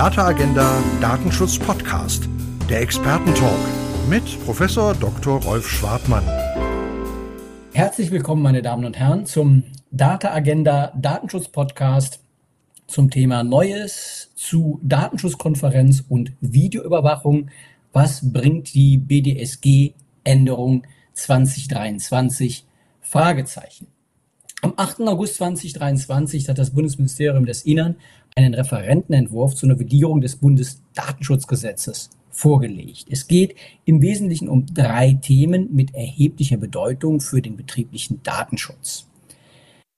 Data Agenda Datenschutz Podcast, der Expertentalk mit Professor Dr. Rolf Schwartmann. Herzlich willkommen, meine Damen und Herren, zum Data Agenda Datenschutz Podcast zum Thema Neues zu Datenschutzkonferenz und Videoüberwachung. Was bringt die BDSG-Änderung 2023? Fragezeichen. Am 8. August 2023 hat das Bundesministerium des Innern einen Referentenentwurf zur Novellierung des Bundesdatenschutzgesetzes vorgelegt. Es geht im Wesentlichen um drei Themen mit erheblicher Bedeutung für den betrieblichen Datenschutz.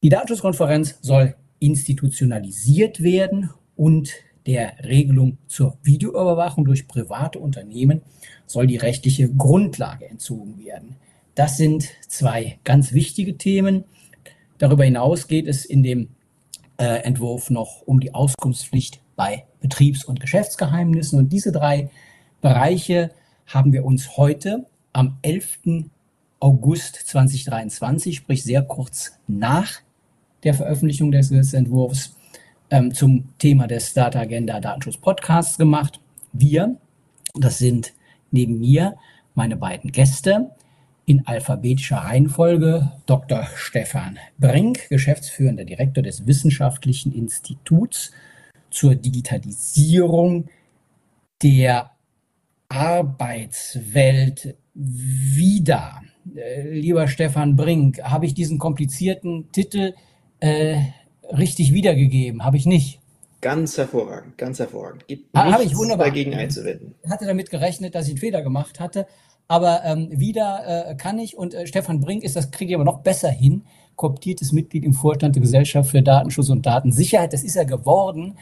Die Datenschutzkonferenz soll institutionalisiert werden und der Regelung zur Videoüberwachung durch private Unternehmen soll die rechtliche Grundlage entzogen werden. Das sind zwei ganz wichtige Themen. Darüber hinaus geht es in dem Entwurf noch um die Auskunftspflicht bei Betriebs- und Geschäftsgeheimnissen. Und diese drei Bereiche haben wir uns heute am 11. August 2023, sprich sehr kurz nach der Veröffentlichung des Gesetzentwurfs, ähm, zum Thema des Data Agenda Datenschutz Podcasts gemacht. Wir, das sind neben mir meine beiden Gäste, in alphabetischer Reihenfolge Dr. Stefan Brink, geschäftsführender Direktor des Wissenschaftlichen Instituts zur Digitalisierung der Arbeitswelt wieder. Äh, lieber Stefan Brink, habe ich diesen komplizierten Titel äh, richtig wiedergegeben? Habe ich nicht. Ganz hervorragend, ganz hervorragend. Gibt ha, nichts ich wunderbar. dagegen einzuwenden. Ich hatte damit gerechnet, dass ich einen Fehler gemacht hatte, aber ähm, wieder äh, kann ich und äh, Stefan Brink ist, das kriege ich aber noch besser hin, kooptiertes Mitglied im Vorstand der Gesellschaft für Datenschutz und Datensicherheit. Das ist er geworden,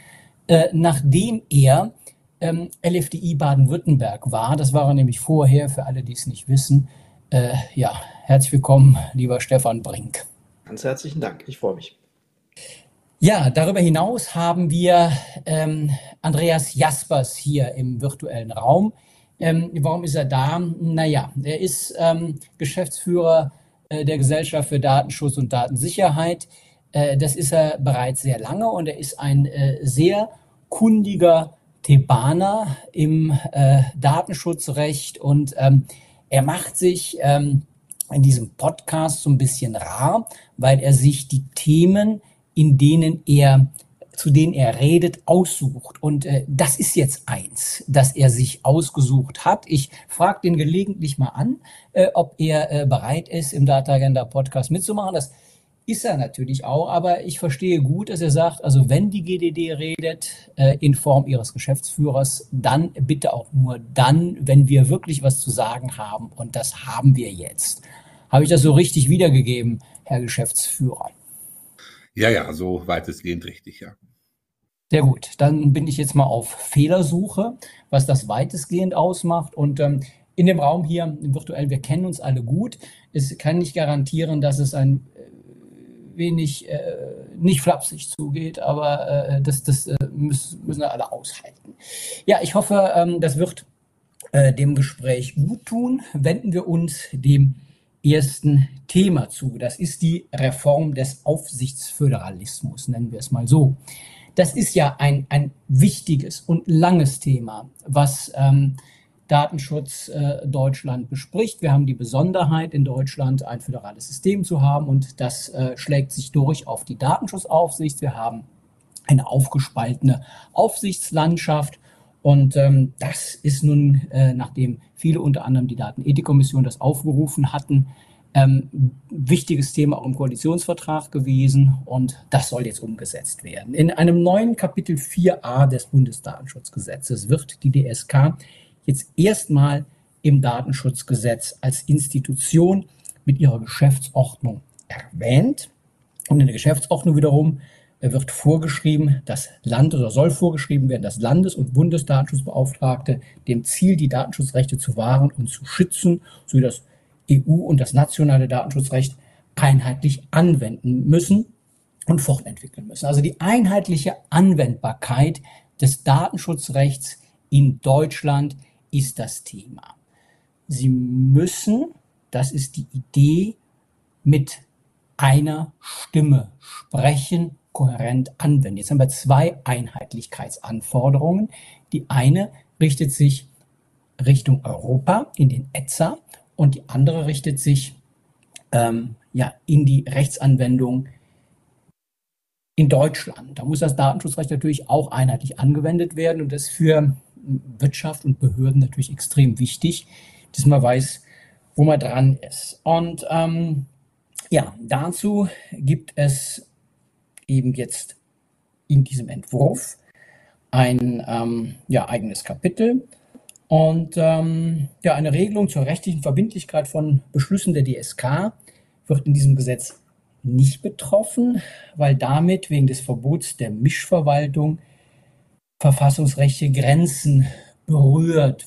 äh, nachdem er ähm, LFDI Baden-Württemberg war. Das war er nämlich vorher, für alle, die es nicht wissen. Äh, ja, herzlich willkommen, lieber Stefan Brink. Ganz herzlichen Dank, ich freue mich. Ja, darüber hinaus haben wir ähm, Andreas Jaspers hier im virtuellen Raum. Ähm, warum ist er da? Naja, er ist ähm, Geschäftsführer äh, der Gesellschaft für Datenschutz und Datensicherheit. Äh, das ist er bereits sehr lange und er ist ein äh, sehr kundiger Thebaner im äh, Datenschutzrecht und ähm, er macht sich ähm, in diesem Podcast so ein bisschen rar, weil er sich die Themen, in denen er zu denen er redet, aussucht. Und äh, das ist jetzt eins, das er sich ausgesucht hat. Ich frage den gelegentlich mal an, äh, ob er äh, bereit ist, im Data Agenda Podcast mitzumachen. Das ist er natürlich auch, aber ich verstehe gut, dass er sagt, also wenn die GDD redet äh, in Form ihres Geschäftsführers, dann bitte auch nur dann, wenn wir wirklich was zu sagen haben. Und das haben wir jetzt. Habe ich das so richtig wiedergegeben, Herr Geschäftsführer? Ja, ja, so weitestgehend richtig, ja. Sehr gut, dann bin ich jetzt mal auf Fehlersuche, was das weitestgehend ausmacht. Und ähm, in dem Raum hier virtuell, wir kennen uns alle gut. Es kann nicht garantieren, dass es ein äh, wenig äh, nicht flapsig zugeht, aber äh, das, das äh, müssen, müssen wir alle aushalten. Ja, ich hoffe, ähm, das wird äh, dem Gespräch gut tun. Wenden wir uns dem ersten Thema zu. Das ist die Reform des Aufsichtsföderalismus, nennen wir es mal so. Das ist ja ein, ein wichtiges und langes Thema, was ähm, Datenschutz äh, Deutschland bespricht. Wir haben die Besonderheit in Deutschland, ein föderales System zu haben und das äh, schlägt sich durch auf die Datenschutzaufsicht. Wir haben eine aufgespaltene Aufsichtslandschaft und ähm, das ist nun, äh, nachdem viele unter anderem die Datenethikkommission das aufgerufen hatten, ähm, wichtiges Thema auch im Koalitionsvertrag gewesen und das soll jetzt umgesetzt werden. In einem neuen Kapitel 4a des Bundesdatenschutzgesetzes wird die DSK jetzt erstmal im Datenschutzgesetz als Institution mit ihrer Geschäftsordnung erwähnt. Und in der Geschäftsordnung wiederum wird vorgeschrieben, das Land oder soll vorgeschrieben werden, dass Landes- und Bundesdatenschutzbeauftragte dem Ziel, die Datenschutzrechte zu wahren und zu schützen, sowie das EU und das nationale Datenschutzrecht einheitlich anwenden müssen und fortentwickeln müssen. Also die einheitliche Anwendbarkeit des Datenschutzrechts in Deutschland ist das Thema. Sie müssen, das ist die Idee, mit einer Stimme sprechen, kohärent anwenden. Jetzt haben wir zwei Einheitlichkeitsanforderungen. Die eine richtet sich Richtung Europa in den ETSA und die andere richtet sich ähm, ja, in die Rechtsanwendung in Deutschland. Da muss das Datenschutzrecht natürlich auch einheitlich angewendet werden und das ist für Wirtschaft und Behörden natürlich extrem wichtig, dass man weiß, wo man dran ist. Und ähm, ja, dazu gibt es eben jetzt in diesem Entwurf ein ähm, ja, eigenes Kapitel und ähm, ja, eine Regelung zur rechtlichen Verbindlichkeit von Beschlüssen der DSK wird in diesem Gesetz nicht betroffen, weil damit wegen des Verbots der Mischverwaltung verfassungsrechtliche Grenzen berührt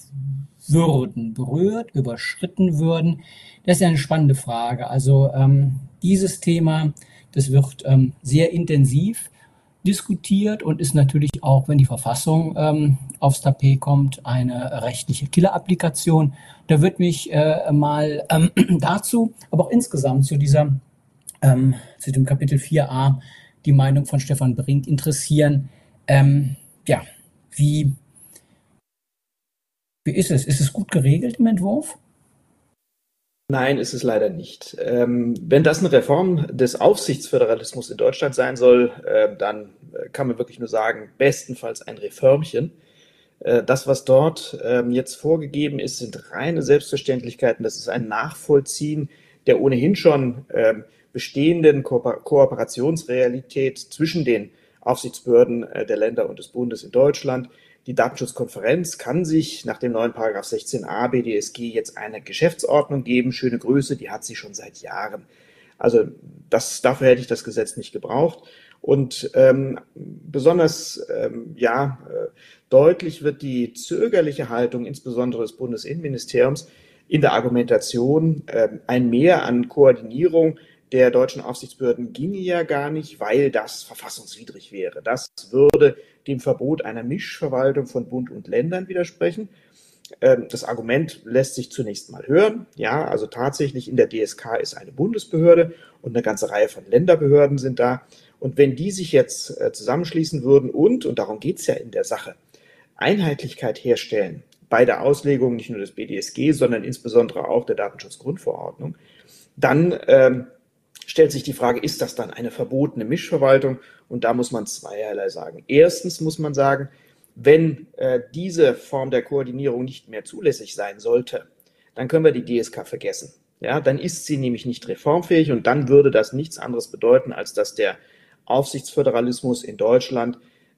würden, berührt, überschritten würden. Das ist eine spannende Frage. Also ähm, dieses Thema, das wird ähm, sehr intensiv diskutiert und ist natürlich auch, wenn die Verfassung ähm, aufs Tapet kommt, eine rechtliche Killer-Applikation. Da wird mich äh, mal ähm, dazu, aber auch insgesamt zu dieser, ähm, zu dem Kapitel 4a, die Meinung von Stefan Brink interessieren. Ähm, ja, wie, wie ist es? Ist es gut geregelt im Entwurf? Nein, ist es leider nicht. Ähm, wenn das eine Reform des Aufsichtsföderalismus in Deutschland sein soll, äh, dann äh, kann man wirklich nur sagen, bestenfalls ein Reformchen. Äh, das, was dort ähm, jetzt vorgegeben ist, sind reine Selbstverständlichkeiten. Das ist ein Nachvollziehen der ohnehin schon ähm, bestehenden Ko Kooperationsrealität zwischen den Aufsichtsbehörden äh, der Länder und des Bundes in Deutschland. Die Datenschutzkonferenz kann sich nach dem neuen Paragraph 16a BDSG jetzt eine Geschäftsordnung geben. Schöne Grüße, die hat sie schon seit Jahren. Also das, dafür hätte ich das Gesetz nicht gebraucht. Und ähm, besonders ähm, ja, äh, deutlich wird die zögerliche Haltung insbesondere des Bundesinnenministeriums in der Argumentation, äh, ein Mehr an Koordinierung der deutschen Aufsichtsbehörden ginge ja gar nicht, weil das verfassungswidrig wäre. Das würde dem Verbot einer Mischverwaltung von Bund und Ländern widersprechen. Ähm, das Argument lässt sich zunächst mal hören. Ja, also tatsächlich in der DSK ist eine Bundesbehörde und eine ganze Reihe von Länderbehörden sind da. Und wenn die sich jetzt äh, zusammenschließen würden und, und darum geht es ja in der Sache, Einheitlichkeit herstellen bei der Auslegung nicht nur des BDSG, sondern insbesondere auch der Datenschutzgrundverordnung, dann ähm, stellt sich die Frage, ist das dann eine verbotene Mischverwaltung? Und da muss man zweierlei sagen. Erstens muss man sagen, wenn äh, diese Form der Koordinierung nicht mehr zulässig sein sollte, dann können wir die DSK vergessen. Ja, dann ist sie nämlich nicht reformfähig und dann würde das nichts anderes bedeuten, als dass der Aufsichtsföderalismus in Deutschland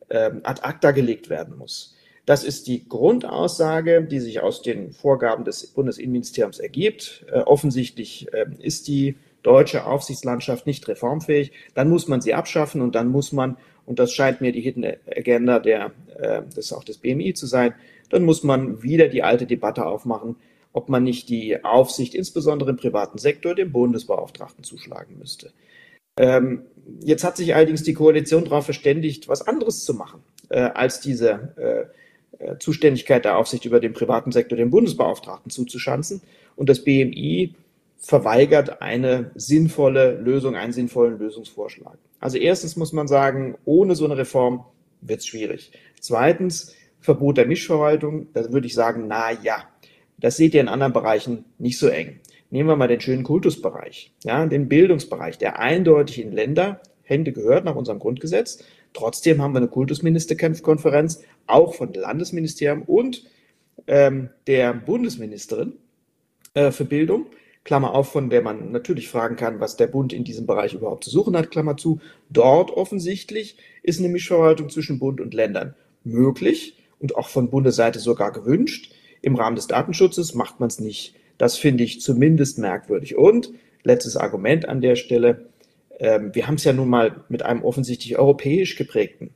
äh, ad acta gelegt werden muss. Das ist die Grundaussage, die sich aus den Vorgaben des Bundesinnenministeriums ergibt. Äh, offensichtlich äh, ist die deutsche Aufsichtslandschaft nicht reformfähig, dann muss man sie abschaffen und dann muss man, und das scheint mir die Hidden Agenda der, äh, des, auch des BMI zu sein, dann muss man wieder die alte Debatte aufmachen, ob man nicht die Aufsicht insbesondere im privaten Sektor dem Bundesbeauftragten zuschlagen müsste. Ähm, jetzt hat sich allerdings die Koalition darauf verständigt, was anderes zu machen, äh, als diese äh, äh Zuständigkeit der Aufsicht über den privaten Sektor dem Bundesbeauftragten zuzuschanzen. Und das BMI verweigert eine sinnvolle Lösung, einen sinnvollen Lösungsvorschlag. Also erstens muss man sagen, ohne so eine Reform wird es schwierig. Zweitens, Verbot der Mischverwaltung, da würde ich sagen, na ja, das seht ihr in anderen Bereichen nicht so eng. Nehmen wir mal den schönen Kultusbereich, ja, den Bildungsbereich, der eindeutig in Länder Hände gehört nach unserem Grundgesetz. Trotzdem haben wir eine Kultusministerkonferenz, auch von Landesministerium und ähm, der Bundesministerin äh, für Bildung, Klammer auf, von der man natürlich fragen kann, was der Bund in diesem Bereich überhaupt zu suchen hat, Klammer zu. Dort offensichtlich ist eine Mischverwaltung zwischen Bund und Ländern möglich und auch von Bundesseite sogar gewünscht. Im Rahmen des Datenschutzes macht man es nicht. Das finde ich zumindest merkwürdig. Und letztes Argument an der Stelle. Ähm, wir haben es ja nun mal mit einem offensichtlich europäisch geprägten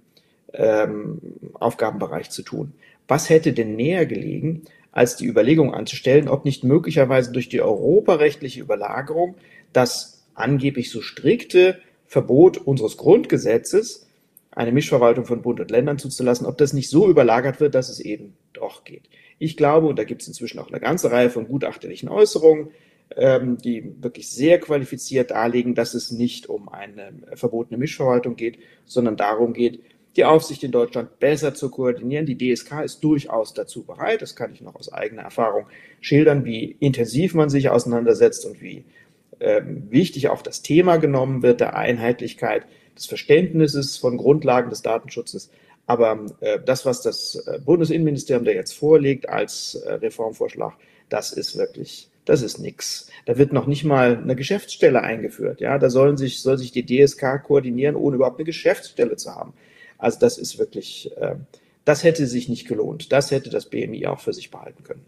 ähm, Aufgabenbereich zu tun. Was hätte denn näher gelegen, als die Überlegung anzustellen, ob nicht möglicherweise durch die europarechtliche Überlagerung das angeblich so strikte Verbot unseres Grundgesetzes, eine Mischverwaltung von Bund und Ländern zuzulassen, ob das nicht so überlagert wird, dass es eben doch geht. Ich glaube, und da gibt es inzwischen auch eine ganze Reihe von gutachterlichen Äußerungen, ähm, die wirklich sehr qualifiziert darlegen, dass es nicht um eine verbotene Mischverwaltung geht, sondern darum geht, die Aufsicht in Deutschland besser zu koordinieren. Die DSK ist durchaus dazu bereit. Das kann ich noch aus eigener Erfahrung schildern, wie intensiv man sich auseinandersetzt und wie ähm, wichtig auch das Thema genommen wird, der Einheitlichkeit des Verständnisses von Grundlagen des Datenschutzes. Aber äh, das, was das äh, Bundesinnenministerium da jetzt vorlegt als äh, Reformvorschlag, das ist wirklich, das ist nichts. Da wird noch nicht mal eine Geschäftsstelle eingeführt. Ja, da sollen sich, soll sich die DSK koordinieren, ohne überhaupt eine Geschäftsstelle zu haben. Also das ist wirklich, äh, das hätte sich nicht gelohnt. Das hätte das BMI auch für sich behalten können.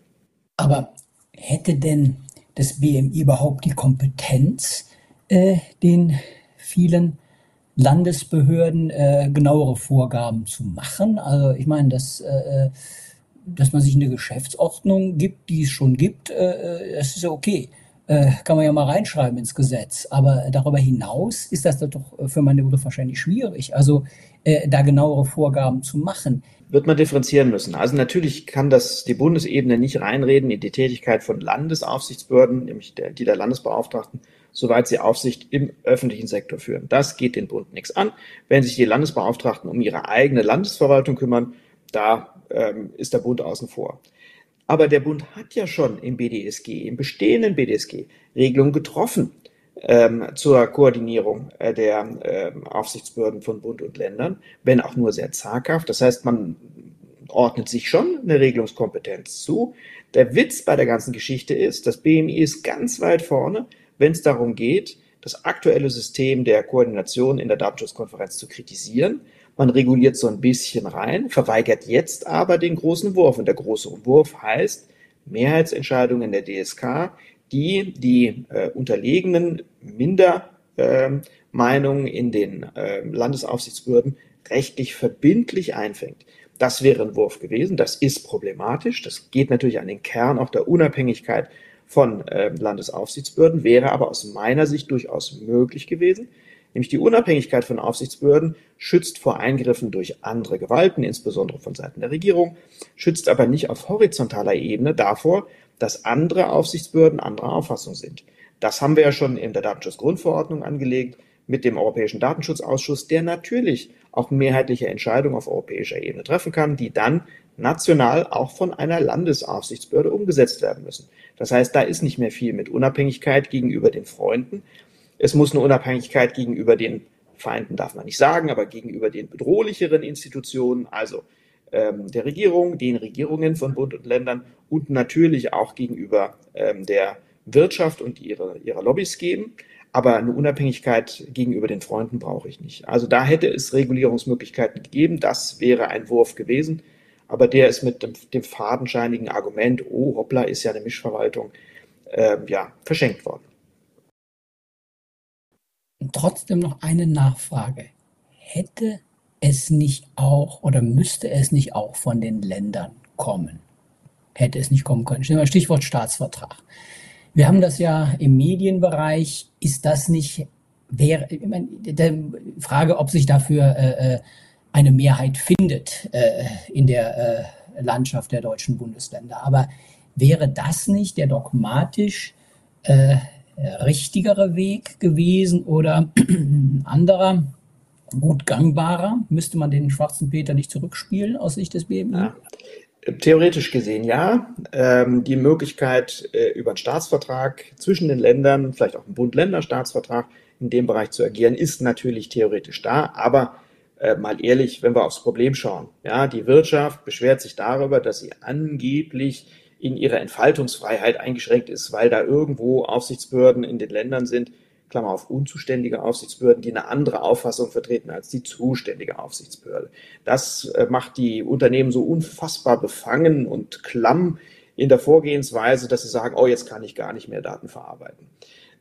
Aber hätte denn das BMI überhaupt die Kompetenz, äh, den vielen Landesbehörden äh, genauere Vorgaben zu machen? Also ich meine, dass, äh, dass man sich eine Geschäftsordnung gibt, die es schon gibt, äh, das ist ja okay. Äh, kann man ja mal reinschreiben ins Gesetz. Aber darüber hinaus ist das doch für meine Begriffe wahrscheinlich schwierig. Also äh, da genauere Vorgaben zu machen. Wird man differenzieren müssen. Also natürlich kann das die Bundesebene nicht reinreden in die Tätigkeit von Landesaufsichtsbehörden, nämlich der, die der Landesbeauftragten, soweit sie Aufsicht im öffentlichen Sektor führen. Das geht den Bund nichts an. Wenn sich die Landesbeauftragten um ihre eigene Landesverwaltung kümmern, da ähm, ist der Bund außen vor. Aber der Bund hat ja schon im BDSG, im bestehenden BDSG, Regelungen getroffen, ähm, zur Koordinierung äh, der äh, Aufsichtsbehörden von Bund und Ländern, wenn auch nur sehr zaghaft. Das heißt, man ordnet sich schon eine Regelungskompetenz zu. Der Witz bei der ganzen Geschichte ist, das BMI ist ganz weit vorne, wenn es darum geht, das aktuelle System der Koordination in der Datenschutzkonferenz zu kritisieren. Man reguliert so ein bisschen rein, verweigert jetzt aber den großen Wurf. Und der große Wurf heißt Mehrheitsentscheidungen der DSK, die die äh, unterlegenen Mindermeinungen äh, in den äh, Landesaufsichtsbehörden rechtlich verbindlich einfängt. Das wäre ein Wurf gewesen. Das ist problematisch. Das geht natürlich an den Kern auch der Unabhängigkeit von äh, Landesaufsichtsbehörden, wäre aber aus meiner Sicht durchaus möglich gewesen. Nämlich die Unabhängigkeit von Aufsichtsbehörden schützt vor Eingriffen durch andere Gewalten, insbesondere von Seiten der Regierung, schützt aber nicht auf horizontaler Ebene davor, dass andere Aufsichtsbehörden anderer Auffassung sind. Das haben wir ja schon in der Datenschutzgrundverordnung angelegt mit dem Europäischen Datenschutzausschuss, der natürlich auch mehrheitliche Entscheidungen auf europäischer Ebene treffen kann, die dann national auch von einer Landesaufsichtsbehörde umgesetzt werden müssen. Das heißt, da ist nicht mehr viel mit Unabhängigkeit gegenüber den Freunden. Es muss eine Unabhängigkeit gegenüber den Feinden, darf man nicht sagen, aber gegenüber den bedrohlicheren Institutionen, also ähm, der Regierung, den Regierungen von Bund und Ländern und natürlich auch gegenüber ähm, der Wirtschaft und ihre, ihrer Lobbys geben. Aber eine Unabhängigkeit gegenüber den Freunden brauche ich nicht. Also da hätte es Regulierungsmöglichkeiten gegeben. Das wäre ein Wurf gewesen. Aber der ist mit dem, dem fadenscheinigen Argument, oh hoppla, ist ja eine Mischverwaltung, äh, ja, verschenkt worden. trotzdem noch eine Nachfrage. Hätte es nicht auch oder müsste es nicht auch von den Ländern kommen? Hätte es nicht kommen können. Stichwort Staatsvertrag. Wir haben das ja im Medienbereich. Ist das nicht, wäre, ich meine, der Frage, ob sich dafür äh, äh, eine Mehrheit findet äh, in der äh, Landschaft der deutschen Bundesländer. Aber wäre das nicht der dogmatisch äh, richtigere Weg gewesen oder anderer? Gut gangbarer? Müsste man den schwarzen Peter nicht zurückspielen aus Sicht des BMI? Ja. Theoretisch gesehen ja. Ähm, die Möglichkeit, äh, über einen Staatsvertrag zwischen den Ländern, vielleicht auch einen Bund-Länder-Staatsvertrag in dem Bereich zu agieren, ist natürlich theoretisch da. Aber äh, mal ehrlich, wenn wir aufs Problem schauen, ja, die Wirtschaft beschwert sich darüber, dass sie angeblich in ihrer Entfaltungsfreiheit eingeschränkt ist, weil da irgendwo Aufsichtsbehörden in den Ländern sind, Klammer auf, unzuständige Aufsichtsbehörden, die eine andere Auffassung vertreten als die zuständige Aufsichtsbehörde. Das äh, macht die Unternehmen so unfassbar befangen und klamm in der Vorgehensweise, dass sie sagen, oh, jetzt kann ich gar nicht mehr Daten verarbeiten.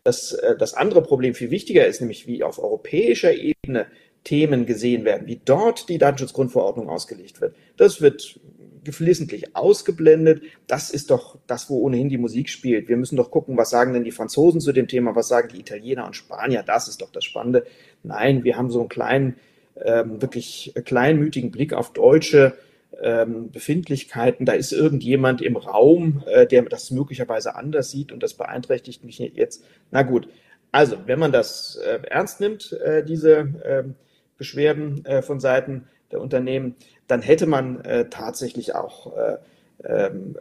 Das, äh, das andere Problem viel wichtiger ist nämlich, wie auf europäischer Ebene Themen gesehen werden, wie dort die Datenschutzgrundverordnung ausgelegt wird. Das wird geflissentlich ausgeblendet. Das ist doch das, wo ohnehin die Musik spielt. Wir müssen doch gucken, was sagen denn die Franzosen zu dem Thema, was sagen die Italiener und Spanier. Das ist doch das Spannende. Nein, wir haben so einen kleinen, ähm, wirklich kleinmütigen Blick auf deutsche ähm, Befindlichkeiten, da ist irgendjemand im Raum, äh, der das möglicherweise anders sieht und das beeinträchtigt mich jetzt. Na gut, also wenn man das äh, ernst nimmt, äh, diese ähm, Beschwerden äh, von Seiten der Unternehmen, dann hätte man äh, tatsächlich auch äh, ähm,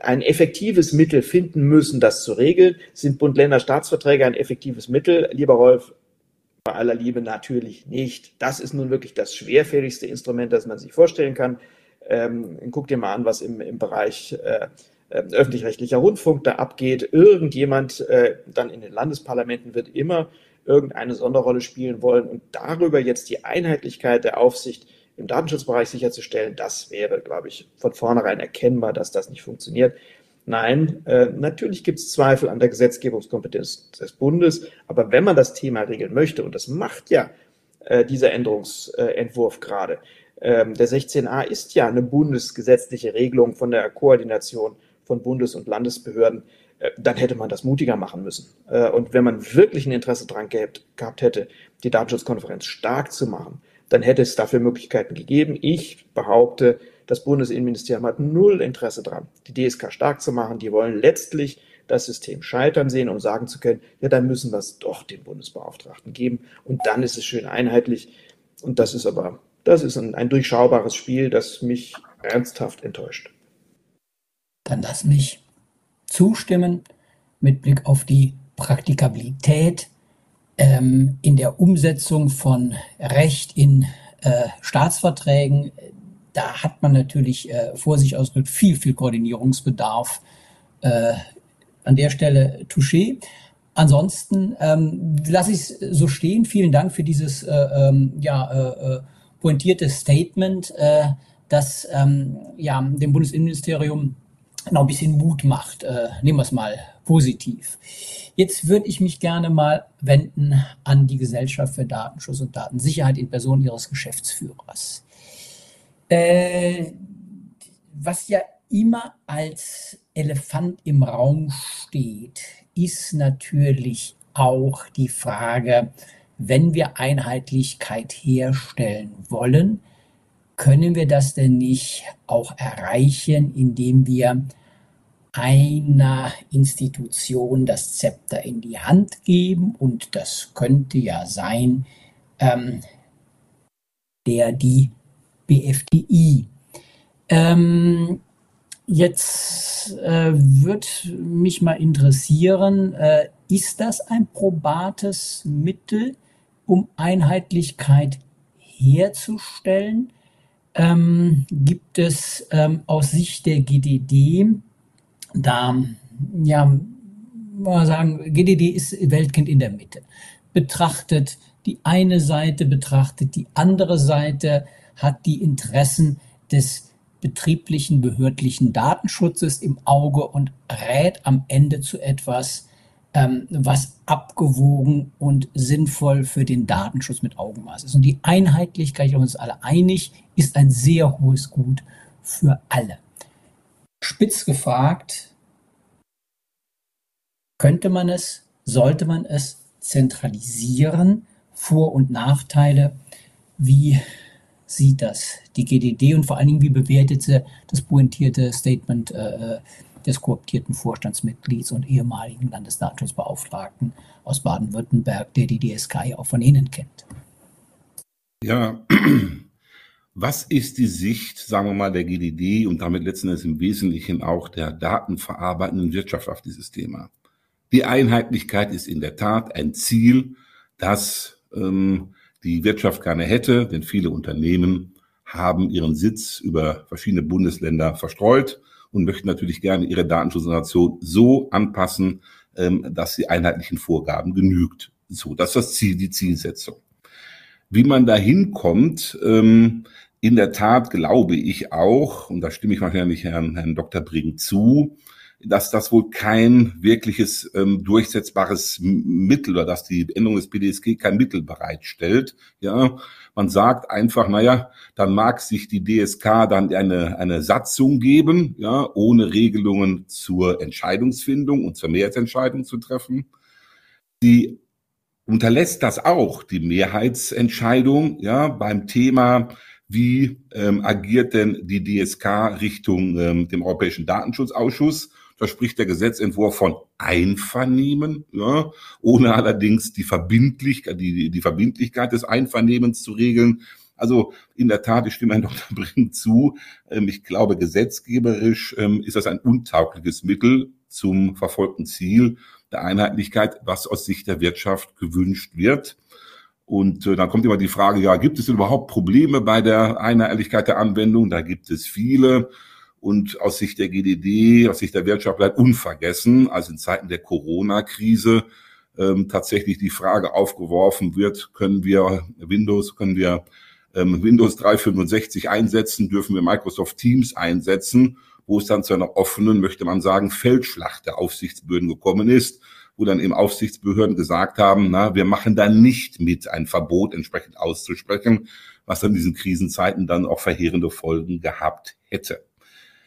ein effektives Mittel finden müssen, das zu regeln. Sind Bund-Länder-Staatsverträge ein effektives Mittel? Lieber Rolf, bei aller Liebe natürlich nicht. Das ist nun wirklich das schwerfälligste Instrument, das man sich vorstellen kann. Ähm, guck dir mal an, was im, im Bereich äh, äh, öffentlich-rechtlicher Rundfunk da abgeht. Irgendjemand äh, dann in den Landesparlamenten wird immer irgendeine Sonderrolle spielen wollen und darüber jetzt die Einheitlichkeit der Aufsicht im Datenschutzbereich sicherzustellen, das wäre, glaube ich, von vornherein erkennbar, dass das nicht funktioniert. Nein, äh, natürlich gibt es Zweifel an der Gesetzgebungskompetenz des Bundes, aber wenn man das Thema regeln möchte, und das macht ja äh, dieser Änderungsentwurf gerade, ähm, der 16a ist ja eine bundesgesetzliche Regelung von der Koordination von Bundes- und Landesbehörden, äh, dann hätte man das mutiger machen müssen. Äh, und wenn man wirklich ein Interesse daran gehabt hätte, die Datenschutzkonferenz stark zu machen, dann hätte es dafür Möglichkeiten gegeben. Ich behaupte, das Bundesinnenministerium hat null Interesse daran, die DSK stark zu machen. Die wollen letztlich das System scheitern sehen, um sagen zu können, ja, dann müssen wir es doch dem Bundesbeauftragten geben und dann ist es schön einheitlich. Und das ist aber, das ist ein, ein durchschaubares Spiel, das mich ernsthaft enttäuscht. Dann lass mich zustimmen mit Blick auf die Praktikabilität ähm, in der Umsetzung von Recht in äh, Staatsverträgen, da hat man natürlich äh, vor sich ausgedrückt viel, viel Koordinierungsbedarf. Äh, an der Stelle Touché. Ansonsten ähm, lasse ich es so stehen. Vielen Dank für dieses äh, ähm, ja, äh, äh, pointierte Statement, das ähm, ja, dem Bundesinnenministerium noch ein bisschen Mut macht. Äh, nehmen wir es mal positiv. Jetzt würde ich mich gerne mal wenden an die Gesellschaft für Datenschutz und Datensicherheit in Person ihres Geschäftsführers. Äh, was ja immer als Elefant im Raum steht, ist natürlich auch die Frage, wenn wir Einheitlichkeit herstellen wollen, können wir das denn nicht auch erreichen, indem wir einer Institution das Zepter in die Hand geben? Und das könnte ja sein, ähm, der die BFDI. Ähm, jetzt äh, wird mich mal interessieren, äh, ist das ein probates Mittel, um Einheitlichkeit herzustellen? Ähm, gibt es ähm, aus Sicht der GDD da, ja, mal sagen, GDD ist Weltkind in der Mitte. Betrachtet die eine Seite, betrachtet die andere Seite, hat die Interessen des betrieblichen, behördlichen Datenschutzes im Auge und rät am Ende zu etwas, ähm, was abgewogen und sinnvoll für den Datenschutz mit Augenmaß ist. Und die Einheitlichkeit, ich glaube, uns alle einig, ist ein sehr hohes Gut für alle. Spitz gefragt, könnte man es, sollte man es zentralisieren? Vor- und Nachteile? Wie sieht das die GDD und vor allen Dingen, wie bewertet sie das pointierte Statement äh, des kooptierten Vorstandsmitglieds und ehemaligen Landesdatenschutzbeauftragten aus Baden-Württemberg, der die DSK auch von Ihnen kennt. Ja, was ist die Sicht, sagen wir mal, der GDD und damit letzten Endes im Wesentlichen auch der datenverarbeitenden Wirtschaft auf dieses Thema? Die Einheitlichkeit ist in der Tat ein Ziel, das ähm, die Wirtschaft gerne hätte, denn viele Unternehmen haben ihren Sitz über verschiedene Bundesländer verstreut und möchten natürlich gerne ihre Datenschutzinformation so anpassen, ähm, dass sie einheitlichen Vorgaben genügt. So, das ist das Ziel, die Zielsetzung. Wie man da hinkommt, ähm, in der Tat glaube ich auch, und da stimme ich wahrscheinlich Herrn, Herrn Dr. Brink zu, dass das wohl kein wirkliches ähm, durchsetzbares Mittel oder dass die Änderung des BDSG kein Mittel bereitstellt. Ja, man sagt einfach, naja, dann mag sich die DSK dann eine, eine Satzung geben, ja, ohne Regelungen zur Entscheidungsfindung und zur Mehrheitsentscheidung zu treffen. Die unterlässt das auch, die Mehrheitsentscheidung, ja, beim Thema wie ähm, agiert denn die DSK Richtung ähm, dem Europäischen Datenschutzausschuss? Da spricht der Gesetzentwurf von Einvernehmen, ja, ohne allerdings die Verbindlichkeit, die, die Verbindlichkeit des Einvernehmens zu regeln. Also in der Tat, ich stimme Herrn Dr. Brink zu. Ähm, ich glaube, gesetzgeberisch ähm, ist das ein untaugliches Mittel zum verfolgten Ziel der Einheitlichkeit, was aus Sicht der Wirtschaft gewünscht wird. Und äh, dann kommt immer die Frage, ja, gibt es überhaupt Probleme bei der Einheitlichkeit der Anwendung? Da gibt es viele. Und aus Sicht der GDD, aus Sicht der Wirtschaft bleibt unvergessen, als in Zeiten der Corona-Krise ähm, tatsächlich die Frage aufgeworfen wird, können wir Windows, können wir ähm, Windows 365 einsetzen, dürfen wir Microsoft Teams einsetzen, wo es dann zu einer offenen, möchte man sagen, Feldschlacht der Aufsichtsbehörden gekommen ist wo dann eben Aufsichtsbehörden gesagt haben, na, wir machen da nicht mit, ein Verbot entsprechend auszusprechen, was dann in diesen Krisenzeiten dann auch verheerende Folgen gehabt hätte.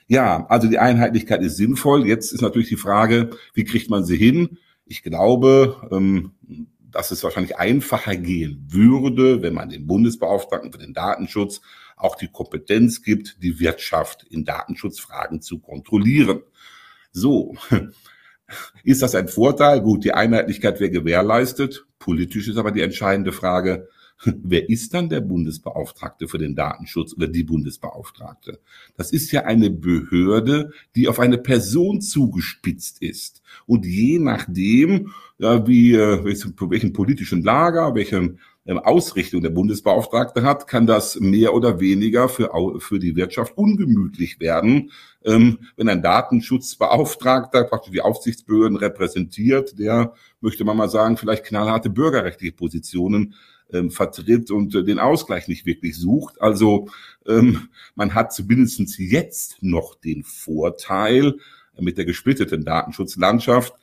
Ja, also die Einheitlichkeit ist sinnvoll. Jetzt ist natürlich die Frage, wie kriegt man sie hin? Ich glaube, ähm, dass es wahrscheinlich einfacher gehen würde, wenn man den Bundesbeauftragten für den Datenschutz auch die Kompetenz gibt, die Wirtschaft in Datenschutzfragen zu kontrollieren. So, ist das ein Vorteil? Gut, die Einheitlichkeit wäre gewährleistet. Politisch ist aber die entscheidende Frage, wer ist dann der Bundesbeauftragte für den Datenschutz oder die Bundesbeauftragte? Das ist ja eine Behörde, die auf eine Person zugespitzt ist. Und je nachdem, wie, äh, welchen politischen Lager, welchen ähm, Ausrichtung der Bundesbeauftragte hat, kann das mehr oder weniger für, für die Wirtschaft ungemütlich werden, ähm, wenn ein Datenschutzbeauftragter praktisch die Aufsichtsbehörden repräsentiert, der, möchte man mal sagen, vielleicht knallharte bürgerrechtliche Positionen ähm, vertritt und äh, den Ausgleich nicht wirklich sucht. Also ähm, man hat zumindest jetzt noch den Vorteil äh, mit der gesplitteten Datenschutzlandschaft,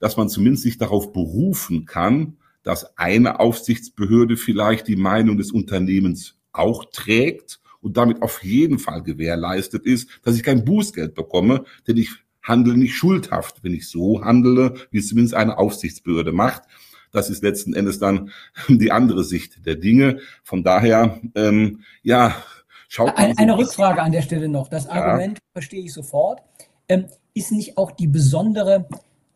dass man zumindest sich darauf berufen kann, dass eine Aufsichtsbehörde vielleicht die Meinung des Unternehmens auch trägt und damit auf jeden Fall gewährleistet ist, dass ich kein Bußgeld bekomme, denn ich handle nicht schuldhaft, wenn ich so handle, wie es zumindest eine Aufsichtsbehörde macht. Das ist letzten Endes dann die andere Sicht der Dinge. Von daher, ähm, ja, schaut. Eine, eine Rückfrage an der Stelle noch. Das Argument ja. verstehe ich sofort. Ähm, ist nicht auch die besondere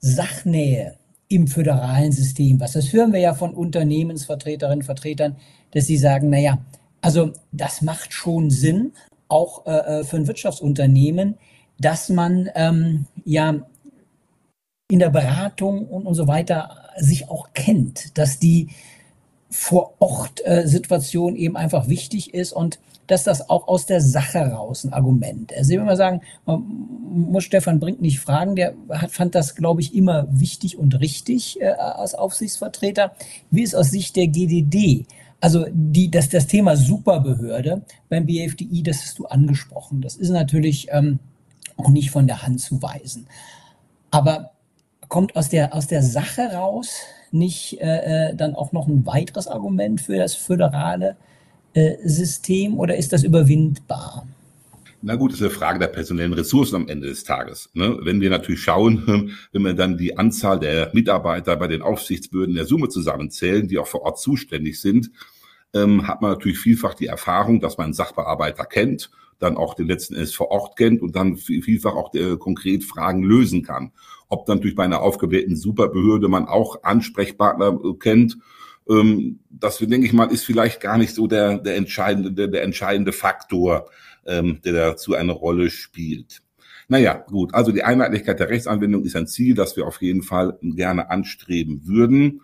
Sachnähe im föderalen System. Was das hören wir ja von Unternehmensvertreterinnen und Vertretern, dass sie sagen, naja, also das macht schon Sinn, auch äh, äh, für ein Wirtschaftsunternehmen, dass man ähm, ja in der Beratung und, und so weiter sich auch kennt, dass die vor Ort äh, Situation eben einfach wichtig ist und dass das auch aus der Sache raus ein Argument ist. Ich will mal sagen, man muss Stefan Brink nicht fragen, der hat, fand das, glaube ich, immer wichtig und richtig äh, als Aufsichtsvertreter. Wie ist aus Sicht der GDD? Also die, das, das Thema Superbehörde beim BFDI, das hast du angesprochen. Das ist natürlich ähm, auch nicht von der Hand zu weisen. Aber kommt aus der, aus der Sache raus nicht äh, äh dann auch noch ein weiteres Argument für das föderale äh, System oder ist das überwindbar? Na gut, ist eine Frage der personellen Ressourcen am Ende des Tages. Ne? Wenn wir natürlich schauen, wenn wir dann die Anzahl der Mitarbeiter bei den Aufsichtsbehörden der Summe zusammenzählen, die auch vor Ort zuständig sind, ähm, hat man natürlich vielfach die Erfahrung, dass man einen Sachbearbeiter kennt, dann auch den letzten Endes vor Ort kennt und dann vielfach auch äh, konkret Fragen lösen kann. Ob natürlich bei einer aufgewählten Superbehörde man auch Ansprechpartner äh, kennt, ähm, das denke ich mal, ist vielleicht gar nicht so der, der entscheidende, der, der entscheidende Faktor, ähm, der dazu eine Rolle spielt. Naja, gut, also die Einheitlichkeit der Rechtsanwendung ist ein Ziel, das wir auf jeden Fall gerne anstreben würden.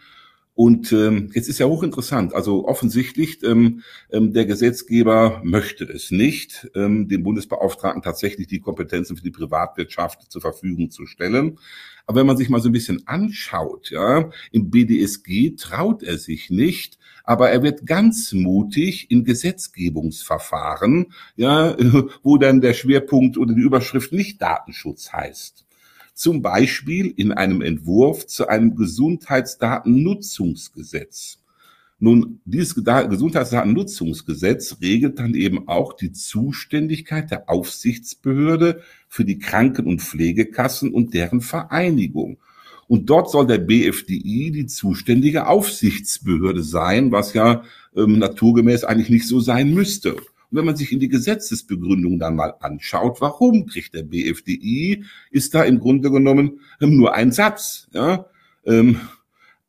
Und ähm, jetzt ist ja hochinteressant. Also offensichtlich, ähm, ähm, der Gesetzgeber möchte es nicht, ähm, dem Bundesbeauftragten tatsächlich die Kompetenzen für die Privatwirtschaft zur Verfügung zu stellen. Aber wenn man sich mal so ein bisschen anschaut, ja, im BDSG traut er sich nicht, aber er wird ganz mutig in Gesetzgebungsverfahren, ja, wo dann der Schwerpunkt oder die Überschrift nicht Datenschutz heißt zum Beispiel in einem Entwurf zu einem Gesundheitsdatennutzungsgesetz. Nun, dieses Gesundheitsdatennutzungsgesetz regelt dann eben auch die Zuständigkeit der Aufsichtsbehörde für die Kranken- und Pflegekassen und deren Vereinigung. Und dort soll der BFDI die zuständige Aufsichtsbehörde sein, was ja ähm, naturgemäß eigentlich nicht so sein müsste. Wenn man sich in die Gesetzesbegründung dann mal anschaut, warum kriegt der BFDI, ist da im Grunde genommen nur ein Satz. Ja? Ähm,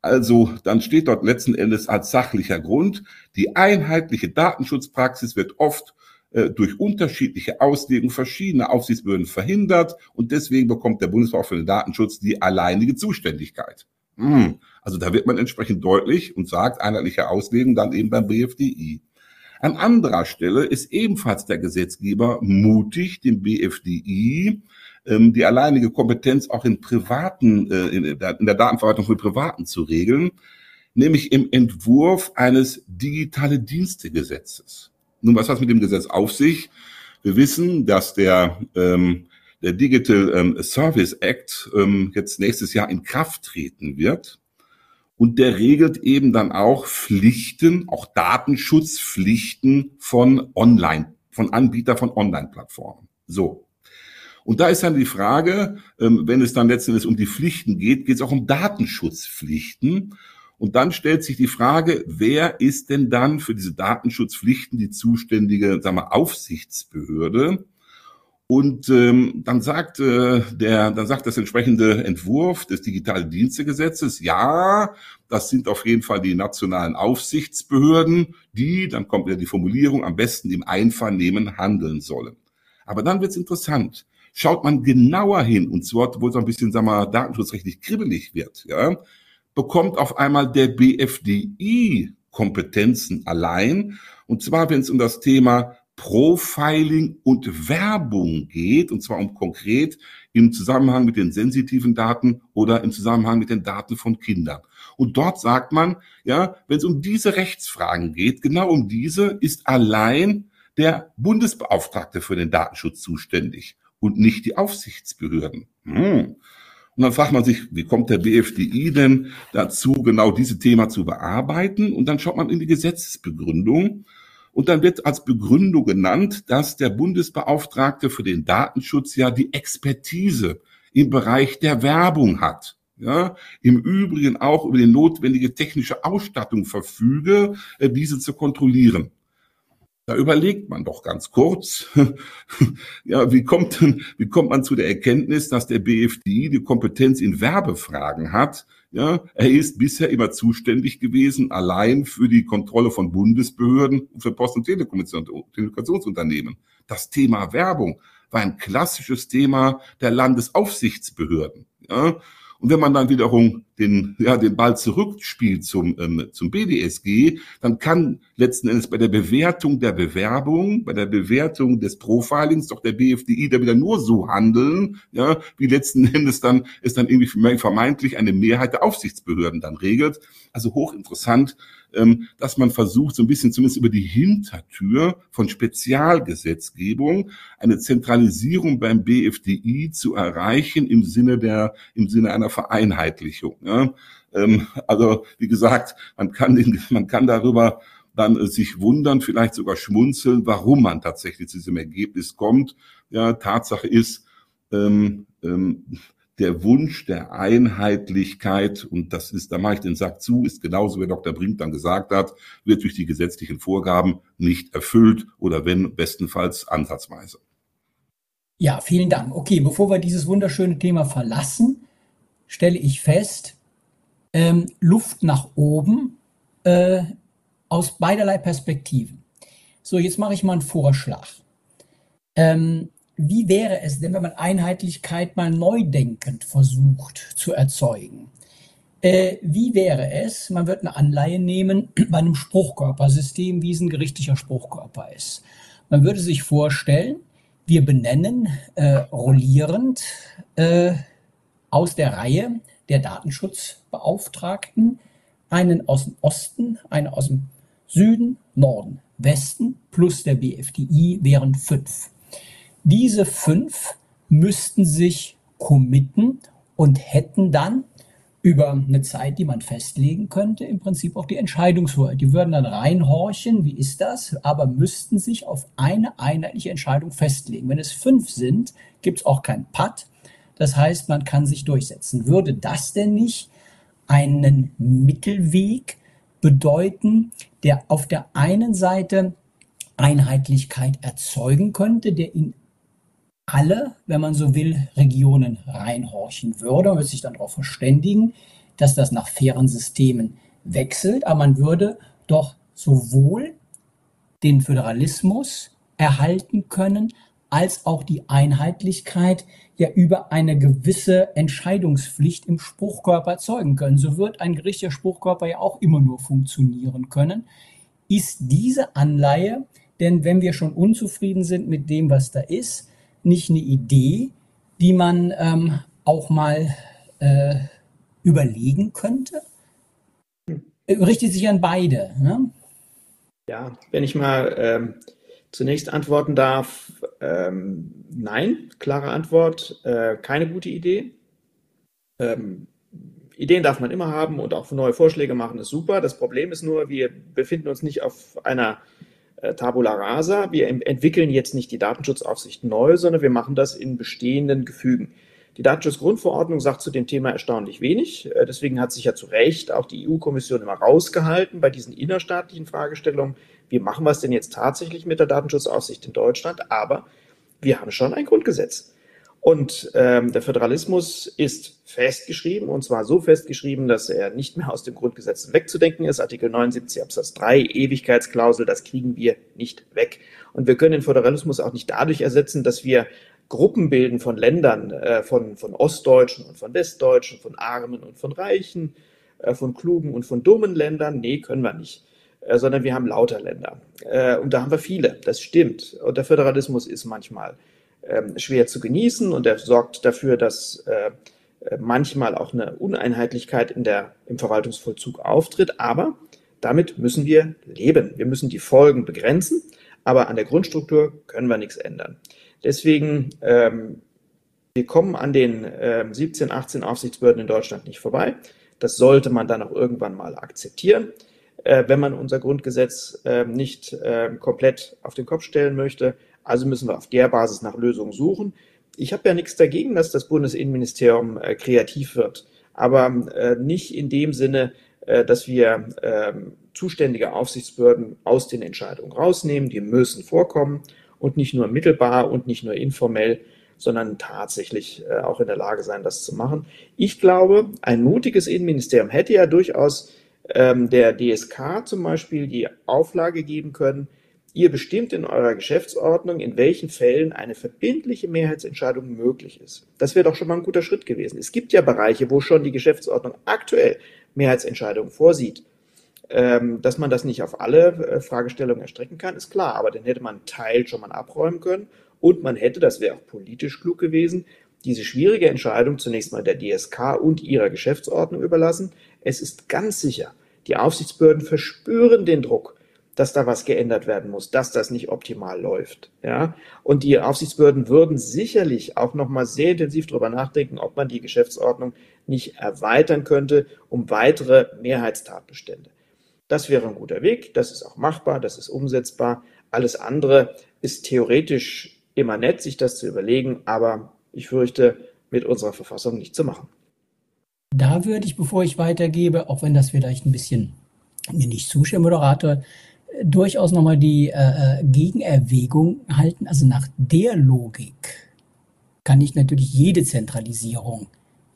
also dann steht dort letzten Endes als sachlicher Grund, die einheitliche Datenschutzpraxis wird oft äh, durch unterschiedliche Auslegung verschiedener Aufsichtsbehörden verhindert und deswegen bekommt der Bundesverband für den Datenschutz die alleinige Zuständigkeit. Hm. Also da wird man entsprechend deutlich und sagt einheitliche Auslegung dann eben beim BFDI. An anderer Stelle ist ebenfalls der Gesetzgeber mutig, dem BFDI ähm, die alleinige Kompetenz auch in privaten, äh, in, der, Datenverwaltung für Privaten zu regeln, nämlich im Entwurf eines digitale Dienstegesetzes. Nun, was hat mit dem Gesetz auf sich? Wir wissen, dass der, ähm, der Digital ähm, Service Act ähm, jetzt nächstes Jahr in Kraft treten wird. Und der regelt eben dann auch Pflichten, auch Datenschutzpflichten von Online, von Anbieter von Online-Plattformen. So. Und da ist dann die Frage, ähm, wenn es dann letzten Endes um die Pflichten geht, geht es auch um Datenschutzpflichten. Und dann stellt sich die Frage, wer ist denn dann für diese Datenschutzpflichten die zuständige, sagen wir, Aufsichtsbehörde? Und ähm, dann sagt äh, der, dann sagt das entsprechende Entwurf des Digitalen Dienstegesetzes, ja, das sind auf jeden Fall die nationalen Aufsichtsbehörden, die, dann kommt ja die Formulierung, am besten im Einvernehmen handeln sollen. Aber dann wird's interessant. Schaut man genauer hin, und zwar, wo es ein bisschen, sagen wir, datenschutzrechtlich kribbelig wird, ja, bekommt auf einmal der BFDI Kompetenzen allein. Und zwar, wenn es um das Thema Profiling und Werbung geht, und zwar um konkret im Zusammenhang mit den sensitiven Daten oder im Zusammenhang mit den Daten von Kindern. Und dort sagt man, ja, wenn es um diese Rechtsfragen geht, genau um diese ist allein der Bundesbeauftragte für den Datenschutz zuständig und nicht die Aufsichtsbehörden. Hm. Und dann fragt man sich, wie kommt der BFDI denn dazu, genau diese Thema zu bearbeiten? Und dann schaut man in die Gesetzesbegründung und dann wird als Begründung genannt, dass der Bundesbeauftragte für den Datenschutz ja die Expertise im Bereich der Werbung hat. Ja, im Übrigen auch über die notwendige technische Ausstattung verfüge, äh, diese zu kontrollieren. Da überlegt man doch ganz kurz, ja, wie kommt, wie kommt man zu der Erkenntnis, dass der BFDI die Kompetenz in Werbefragen hat, ja, er ist bisher immer zuständig gewesen, allein für die Kontrolle von Bundesbehörden und für Post- und Telekommunikationsunternehmen. Das Thema Werbung war ein klassisches Thema der Landesaufsichtsbehörden. Ja. Und wenn man dann wiederum den, ja, den Ball zurückspielt zum, ähm, zum BDSG, dann kann letzten Endes bei der Bewertung der Bewerbung, bei der Bewertung des Profilings doch der BFDI da wieder nur so handeln, ja, wie letzten Endes dann es dann irgendwie vermeintlich eine Mehrheit der Aufsichtsbehörden dann regelt. Also hochinteressant, dass man versucht, so ein bisschen zumindest über die Hintertür von Spezialgesetzgebung eine Zentralisierung beim BFDI zu erreichen im Sinne der, im Sinne einer Vereinheitlichung. Ähm, also, wie gesagt, man kann, den, man kann darüber dann äh, sich wundern, vielleicht sogar schmunzeln, warum man tatsächlich zu diesem Ergebnis kommt. Ja, Tatsache ist, ähm, ähm, der Wunsch der Einheitlichkeit, und das ist, da mache ich den Sack zu, ist genauso, wie Dr. Brink dann gesagt hat, wird durch die gesetzlichen Vorgaben nicht erfüllt oder wenn bestenfalls ansatzweise. Ja, vielen Dank. Okay, bevor wir dieses wunderschöne Thema verlassen, stelle ich fest, ähm, Luft nach oben äh, aus beiderlei Perspektiven. So, jetzt mache ich mal einen Vorschlag. Ähm, wie wäre es denn, wenn man Einheitlichkeit mal neu denkend versucht zu erzeugen? Äh, wie wäre es, man wird eine Anleihe nehmen bei einem Spruchkörpersystem, wie es ein gerichtlicher Spruchkörper ist. Man würde sich vorstellen, wir benennen äh, rollierend äh, aus der Reihe der Datenschutzbeauftragten einen aus dem Osten, einen aus dem Süden, Norden, Westen plus der BFDI wären fünf. Diese fünf müssten sich committen und hätten dann über eine Zeit, die man festlegen könnte, im Prinzip auch die Entscheidungshoheit. Die würden dann reinhorchen, wie ist das, aber müssten sich auf eine einheitliche Entscheidung festlegen. Wenn es fünf sind, gibt es auch kein Patt. Das heißt, man kann sich durchsetzen. Würde das denn nicht einen Mittelweg bedeuten, der auf der einen Seite Einheitlichkeit erzeugen könnte, der in alle, wenn man so will, Regionen reinhorchen würde. Man würde sich dann darauf verständigen, dass das nach fairen Systemen wechselt, aber man würde doch sowohl den Föderalismus erhalten können, als auch die Einheitlichkeit ja über eine gewisse Entscheidungspflicht im Spruchkörper erzeugen können. So wird ein gerichtlicher Spruchkörper ja auch immer nur funktionieren können. Ist diese Anleihe, denn wenn wir schon unzufrieden sind mit dem, was da ist, nicht eine Idee, die man ähm, auch mal äh, überlegen könnte? Richtet sich an beide. Ne? Ja, wenn ich mal ähm, zunächst antworten darf, ähm, nein, klare Antwort, äh, keine gute Idee. Ähm, Ideen darf man immer haben und auch neue Vorschläge machen ist super. Das Problem ist nur, wir befinden uns nicht auf einer Tabula rasa. Wir entwickeln jetzt nicht die Datenschutzaufsicht neu, sondern wir machen das in bestehenden Gefügen. Die Datenschutzgrundverordnung sagt zu dem Thema erstaunlich wenig. Äh, deswegen hat sich ja zu Recht auch die EU-Kommission immer rausgehalten bei diesen innerstaatlichen Fragestellungen. Wie machen wir es denn jetzt tatsächlich mit der Datenschutzaufsicht in Deutschland? Aber wir haben schon ein Grundgesetz. Und ähm, der Föderalismus ist festgeschrieben, und zwar so festgeschrieben, dass er nicht mehr aus dem Grundgesetz wegzudenken ist. Artikel 79 Absatz 3, Ewigkeitsklausel, das kriegen wir nicht weg. Und wir können den Föderalismus auch nicht dadurch ersetzen, dass wir Gruppen bilden von Ländern, äh, von, von Ostdeutschen und von Westdeutschen, von Armen und von Reichen, äh, von klugen und von dummen Ländern. Nee, können wir nicht. Äh, sondern wir haben lauter Länder. Äh, und da haben wir viele, das stimmt. Und der Föderalismus ist manchmal ähm, schwer zu genießen und er sorgt dafür, dass äh, manchmal auch eine Uneinheitlichkeit in der, im Verwaltungsvollzug auftritt. Aber damit müssen wir leben. Wir müssen die Folgen begrenzen, aber an der Grundstruktur können wir nichts ändern. Deswegen, ähm, wir kommen an den äh, 17, 18 Aufsichtsbehörden in Deutschland nicht vorbei. Das sollte man dann auch irgendwann mal akzeptieren. Äh, wenn man unser Grundgesetz äh, nicht komplett auf den Kopf stellen möchte. Also müssen wir auf der Basis nach Lösungen suchen. Ich habe ja nichts dagegen, dass das Bundesinnenministerium äh, kreativ wird, aber äh, nicht in dem Sinne, dass wir ähm, zuständige Aufsichtsbehörden aus den Entscheidungen rausnehmen. Die müssen vorkommen und nicht nur mittelbar und nicht nur informell, sondern tatsächlich äh, auch in der Lage sein, das zu machen. Ich glaube, ein mutiges Innenministerium hätte ja durchaus ähm, der DSK zum Beispiel die Auflage geben können, ihr bestimmt in eurer Geschäftsordnung, in welchen Fällen eine verbindliche Mehrheitsentscheidung möglich ist. Das wäre doch schon mal ein guter Schritt gewesen. Es gibt ja Bereiche, wo schon die Geschäftsordnung aktuell Mehrheitsentscheidungen vorsieht. Ähm, dass man das nicht auf alle äh, Fragestellungen erstrecken kann, ist klar, aber dann hätte man einen Teil schon mal abräumen können und man hätte, das wäre auch politisch klug gewesen, diese schwierige Entscheidung zunächst mal der DSK und ihrer Geschäftsordnung überlassen. Es ist ganz sicher, die Aufsichtsbehörden verspüren den Druck, dass da was geändert werden muss, dass das nicht optimal läuft. Ja? Und die Aufsichtsbehörden würden sicherlich auch noch mal sehr intensiv darüber nachdenken, ob man die Geschäftsordnung nicht erweitern könnte um weitere Mehrheitstatbestände. Das wäre ein guter Weg, das ist auch machbar, das ist umsetzbar. Alles andere ist theoretisch immer nett, sich das zu überlegen, aber ich fürchte, mit unserer Verfassung nicht zu machen. Da würde ich, bevor ich weitergebe, auch wenn das vielleicht ein bisschen mir nicht zustimmt, Moderator, durchaus nochmal die äh, äh, Gegenerwägung halten. Also nach der Logik kann ich natürlich jede Zentralisierung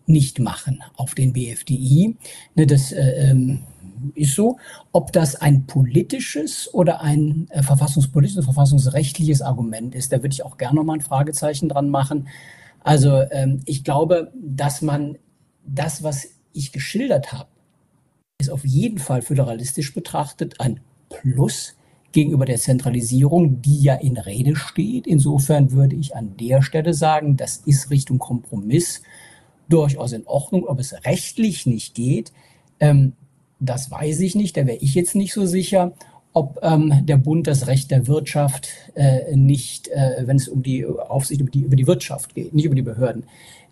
nicht machen auf den BFDI. Ne, das äh, ähm, ist so. Ob das ein politisches oder ein äh, verfassungspolitisches, verfassungsrechtliches Argument ist, da würde ich auch gerne nochmal ein Fragezeichen dran machen. Also ähm, ich glaube, dass man das, was ich geschildert habe, ist auf jeden Fall föderalistisch betrachtet ein Plus gegenüber der Zentralisierung, die ja in Rede steht. Insofern würde ich an der Stelle sagen, das ist Richtung Kompromiss durchaus in Ordnung. Ob es rechtlich nicht geht, ähm, das weiß ich nicht, da wäre ich jetzt nicht so sicher, ob ähm, der Bund das Recht der Wirtschaft äh, nicht, äh, wenn es um die Aufsicht über die, über die Wirtschaft geht, nicht über die Behörden,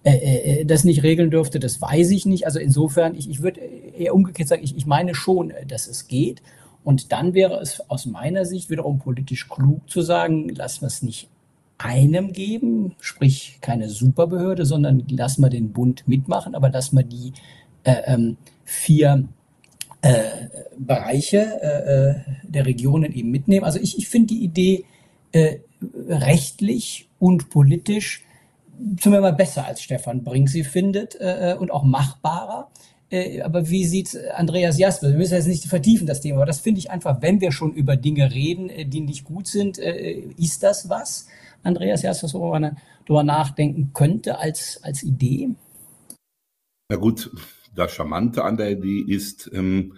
äh, äh, das nicht regeln dürfte, das weiß ich nicht. Also insofern, ich, ich würde eher umgekehrt sagen, ich, ich meine schon, dass es geht. Und dann wäre es aus meiner Sicht wiederum politisch klug zu sagen, lassen wir es nicht einem geben, sprich keine Superbehörde, sondern lassen wir den Bund mitmachen, aber lassen wir die äh, ähm, vier äh, Bereiche äh, äh, der Regionen eben mitnehmen. Also ich, ich finde die Idee äh, rechtlich und politisch zumindest mal besser als Stefan Brink sie findet äh, und auch machbarer. Äh, aber wie sieht Andreas Jasper? Wir müssen jetzt nicht vertiefen das Thema, aber das finde ich einfach, wenn wir schon über Dinge reden, äh, die nicht gut sind, äh, ist das was, Andreas Jasper, wo man darüber nachdenken könnte als, als Idee? Na gut, das Charmante an der Idee ist, ähm,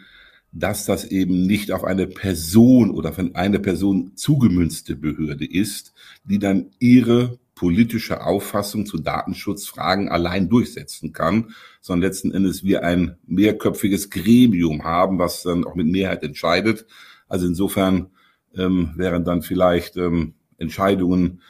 dass das eben nicht auf eine Person oder von einer Person zugemünzte Behörde ist, die dann ihre politische Auffassung zu Datenschutzfragen allein durchsetzen kann, sondern letzten Endes wir ein mehrköpfiges Gremium haben, was dann auch mit Mehrheit entscheidet. Also insofern ähm, wären dann vielleicht ähm, Entscheidungen,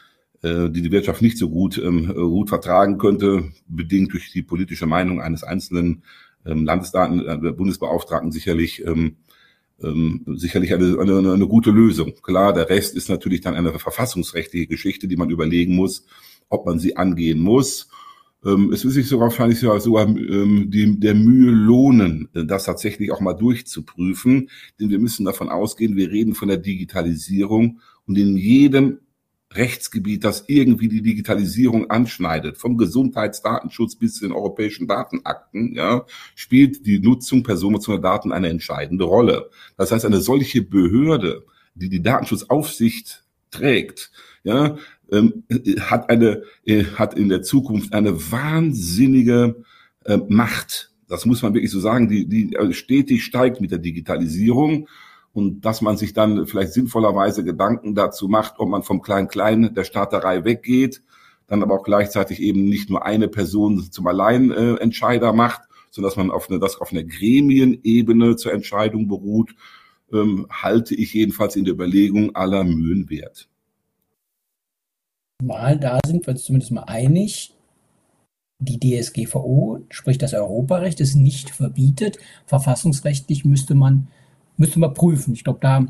äh, die die Wirtschaft nicht so gut, ähm, gut vertragen könnte, bedingt durch die politische Meinung eines einzelnen ähm, Landesdaten, äh, Bundesbeauftragten sicherlich ähm, ähm, sicherlich eine, eine, eine gute Lösung. Klar, der Rest ist natürlich dann eine verfassungsrechtliche Geschichte, die man überlegen muss, ob man sie angehen muss. Ähm, es wird sich sogar wahrscheinlich sogar ähm, die, der Mühe lohnen, das tatsächlich auch mal durchzuprüfen, denn wir müssen davon ausgehen, wir reden von der Digitalisierung und in jedem Rechtsgebiet, das irgendwie die Digitalisierung anschneidet, vom Gesundheitsdatenschutz bis zu den europäischen Datenakten, ja, spielt die Nutzung personenbezogener Daten eine entscheidende Rolle. Das heißt, eine solche Behörde, die die Datenschutzaufsicht trägt, ja, ähm, hat eine, äh, hat in der Zukunft eine wahnsinnige äh, Macht. Das muss man wirklich so sagen, die, die stetig steigt mit der Digitalisierung und dass man sich dann vielleicht sinnvollerweise Gedanken dazu macht, ob man vom Klein-Klein der Staaterei weggeht, dann aber auch gleichzeitig eben nicht nur eine Person zum Alleinentscheider macht, sondern dass man auf eine, das auf einer Gremienebene zur Entscheidung beruht, ähm, halte ich jedenfalls in der Überlegung aller Mühen wert. Mal da sind wir uns zumindest mal einig. Die DSGVO, sprich das Europarecht, es nicht verbietet. Verfassungsrechtlich müsste man müsste man prüfen. Ich glaube, da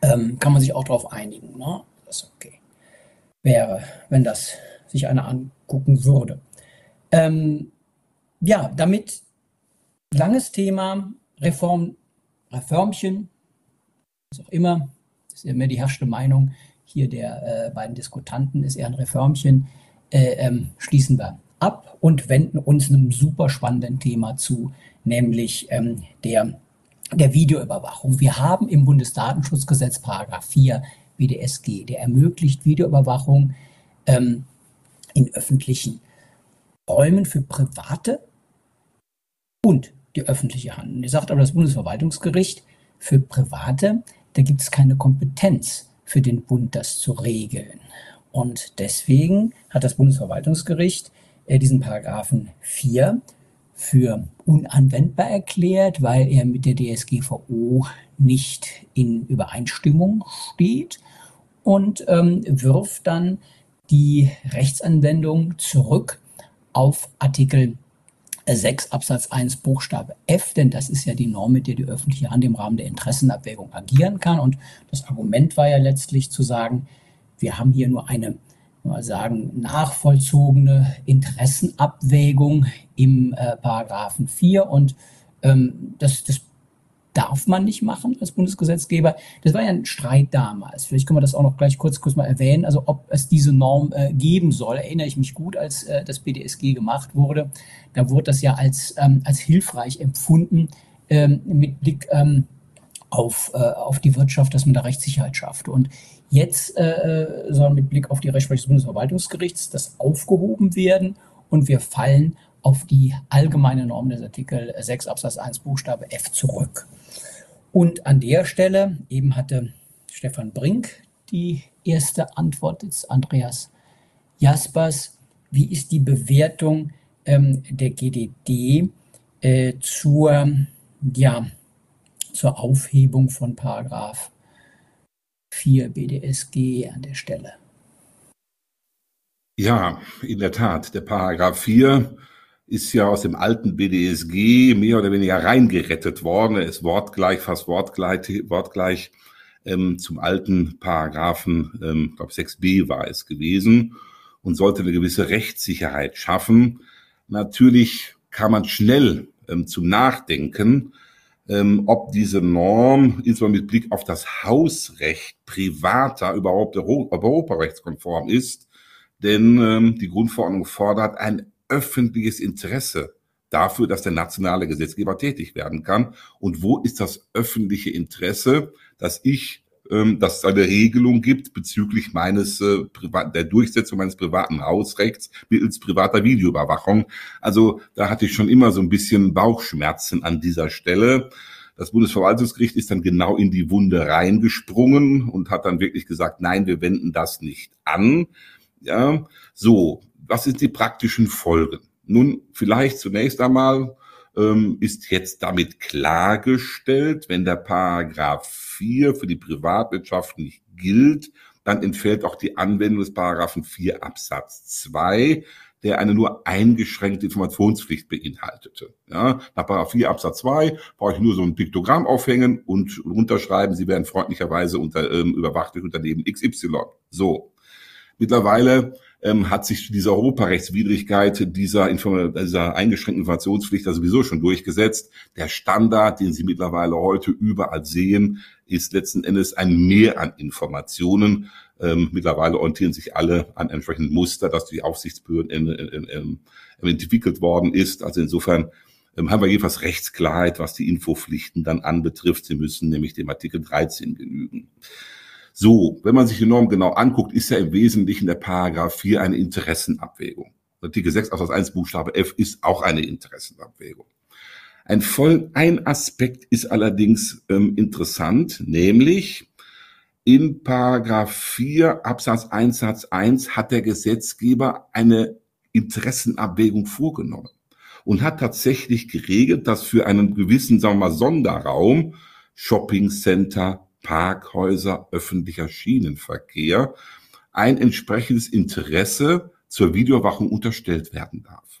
ähm, kann man sich auch darauf einigen. Ne? Das okay wäre, wenn das sich einer angucken würde. Ähm, ja, damit langes Thema, Reform, Reformchen, was auch immer, ist ja mehr die herrschende Meinung hier der äh, beiden Diskutanten, ist eher ein Reformchen, äh, ähm, schließen wir ab und wenden uns einem super spannenden Thema zu, nämlich ähm, der der Videoüberwachung. Wir haben im Bundesdatenschutzgesetz Paragraph 4 BDSG, der ermöglicht Videoüberwachung ähm, in öffentlichen Räumen für Private und die öffentliche Hand. Und er sagt aber das Bundesverwaltungsgericht, für Private, da gibt es keine Kompetenz für den Bund, das zu regeln. Und deswegen hat das Bundesverwaltungsgericht äh, diesen Paragraphen 4 für unanwendbar erklärt, weil er mit der DSGVO nicht in Übereinstimmung steht und ähm, wirft dann die Rechtsanwendung zurück auf Artikel 6 Absatz 1 Buchstabe F, denn das ist ja die Norm, mit der die öffentliche Hand im Rahmen der Interessenabwägung agieren kann. Und das Argument war ja letztlich zu sagen, wir haben hier nur eine mal sagen, nachvollzogene Interessenabwägung im äh, Paragraphen 4 und ähm, das, das darf man nicht machen als Bundesgesetzgeber. Das war ja ein Streit damals. Vielleicht können wir das auch noch gleich kurz, kurz mal erwähnen. Also ob es diese Norm äh, geben soll, erinnere ich mich gut, als äh, das BDSG gemacht wurde. Da wurde das ja als, ähm, als hilfreich empfunden ähm, mit Blick ähm, auf, äh, auf die Wirtschaft, dass man da Rechtssicherheit schafft. Und Jetzt äh, soll mit Blick auf die Rechtsprechung des Bundesverwaltungsgerichts das aufgehoben werden und wir fallen auf die allgemeine Norm des Artikel 6 Absatz 1 Buchstabe F zurück. Und an der Stelle, eben hatte Stefan Brink die erste Antwort des Andreas Jaspers. Wie ist die Bewertung ähm, der GDD äh, zur, ja, zur Aufhebung von Paragraph 4 BDSG an der Stelle. Ja, in der Tat. Der Paragraph 4 ist ja aus dem alten BDSG mehr oder weniger reingerettet worden. Er ist wortgleich, fast wortgleich, wortgleich ähm, zum alten Paragraphen, ähm, glaube 6b war es gewesen und sollte eine gewisse Rechtssicherheit schaffen. Natürlich kann man schnell ähm, zum Nachdenken ähm, ob diese Norm, insbesondere mit Blick auf das Hausrecht privater, überhaupt europarechtskonform ist. Denn ähm, die Grundverordnung fordert ein öffentliches Interesse dafür, dass der nationale Gesetzgeber tätig werden kann. Und wo ist das öffentliche Interesse, dass ich ähm, dass es eine Regelung gibt bezüglich meines äh, der Durchsetzung meines privaten Hausrechts mittels privater Videoüberwachung. Also da hatte ich schon immer so ein bisschen Bauchschmerzen an dieser Stelle. Das Bundesverwaltungsgericht ist dann genau in die Wunde reingesprungen und hat dann wirklich gesagt, nein, wir wenden das nicht an. Ja, so, was sind die praktischen Folgen? Nun, vielleicht zunächst einmal ähm, ist jetzt damit klargestellt, wenn der Paragraph 4 für die Privatwirtschaft nicht gilt, dann entfällt auch die Anwendung des Paragraphen 4 Absatz 2, der eine nur eingeschränkte Informationspflicht beinhaltete. Ja, nach Paragraph 4 Absatz 2 brauche ich nur so ein Piktogramm aufhängen und runterschreiben, Sie werden freundlicherweise unter, ähm, überwacht durch Unternehmen XY. So. Mittlerweile ähm, hat sich diese Europarechtswidrigkeit dieser, dieser eingeschränkten Informationspflicht da sowieso schon durchgesetzt. Der Standard, den Sie mittlerweile heute überall sehen, ist letzten Endes ein Mehr an Informationen. Ähm, mittlerweile orientieren sich alle an entsprechenden Muster, das die Aufsichtsbehörden in, in, in, entwickelt worden ist. Also insofern ähm, haben wir jedenfalls Rechtsklarheit, was die Infopflichten dann anbetrifft. Sie müssen nämlich dem Artikel 13 genügen. So, wenn man sich die Norm genau anguckt, ist ja im Wesentlichen der Paragraph 4 eine Interessenabwägung. Artikel 6 Absatz 1 Buchstabe F ist auch eine Interessenabwägung. Ein, voll, ein Aspekt ist allerdings ähm, interessant, nämlich in Paragraph 4 Absatz 1 Satz 1 hat der Gesetzgeber eine Interessenabwägung vorgenommen und hat tatsächlich geregelt, dass für einen gewissen, sagen wir mal, Sonderraum, Shopping Center, Parkhäuser, öffentlicher Schienenverkehr ein entsprechendes Interesse zur Videoüberwachung unterstellt werden darf.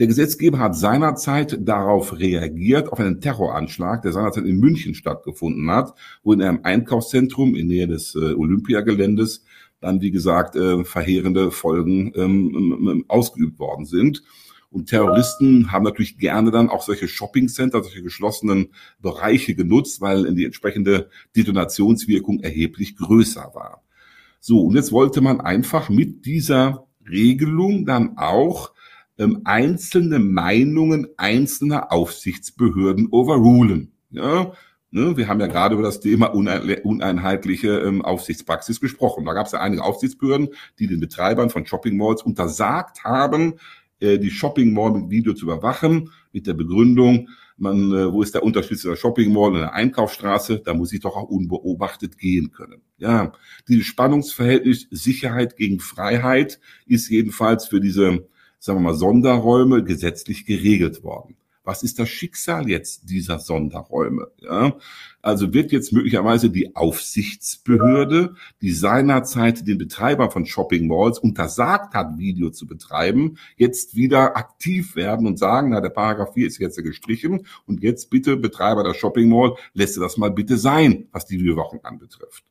Der Gesetzgeber hat seinerzeit darauf reagiert, auf einen Terroranschlag, der seinerzeit in München stattgefunden hat, wo in einem Einkaufszentrum in Nähe des äh, Olympiageländes dann, wie gesagt, äh, verheerende Folgen ähm, ähm, ähm ausgeübt worden sind. Und Terroristen haben natürlich gerne dann auch solche Shoppingcenter, solche geschlossenen Bereiche genutzt, weil die entsprechende Detonationswirkung erheblich größer war. So, und jetzt wollte man einfach mit dieser Regelung dann auch ähm, einzelne Meinungen einzelner Aufsichtsbehörden overrulen. Ja, ne, wir haben ja gerade über das Thema uneinheitliche ähm, Aufsichtspraxis gesprochen. Da gab es ja einige Aufsichtsbehörden, die den Betreibern von Shopping Malls untersagt haben, äh, die Shopping Mall mit Video zu überwachen, mit der Begründung, man, äh, wo ist der Unterschied zwischen der Shopping Mall und der Einkaufsstraße? Da muss ich doch auch unbeobachtet gehen können. Ja, dieses Spannungsverhältnis Sicherheit gegen Freiheit ist jedenfalls für diese, sagen wir mal, Sonderräume gesetzlich geregelt worden was ist das Schicksal jetzt dieser Sonderräume? Ja? Also wird jetzt möglicherweise die Aufsichtsbehörde, die seinerzeit den Betreiber von Shopping Malls untersagt hat, Video zu betreiben, jetzt wieder aktiv werden und sagen, na, der Paragraph 4 ist jetzt gestrichen und jetzt bitte Betreiber der Shopping Mall, lässt das mal bitte sein, was die Videoüberwachung anbetrifft.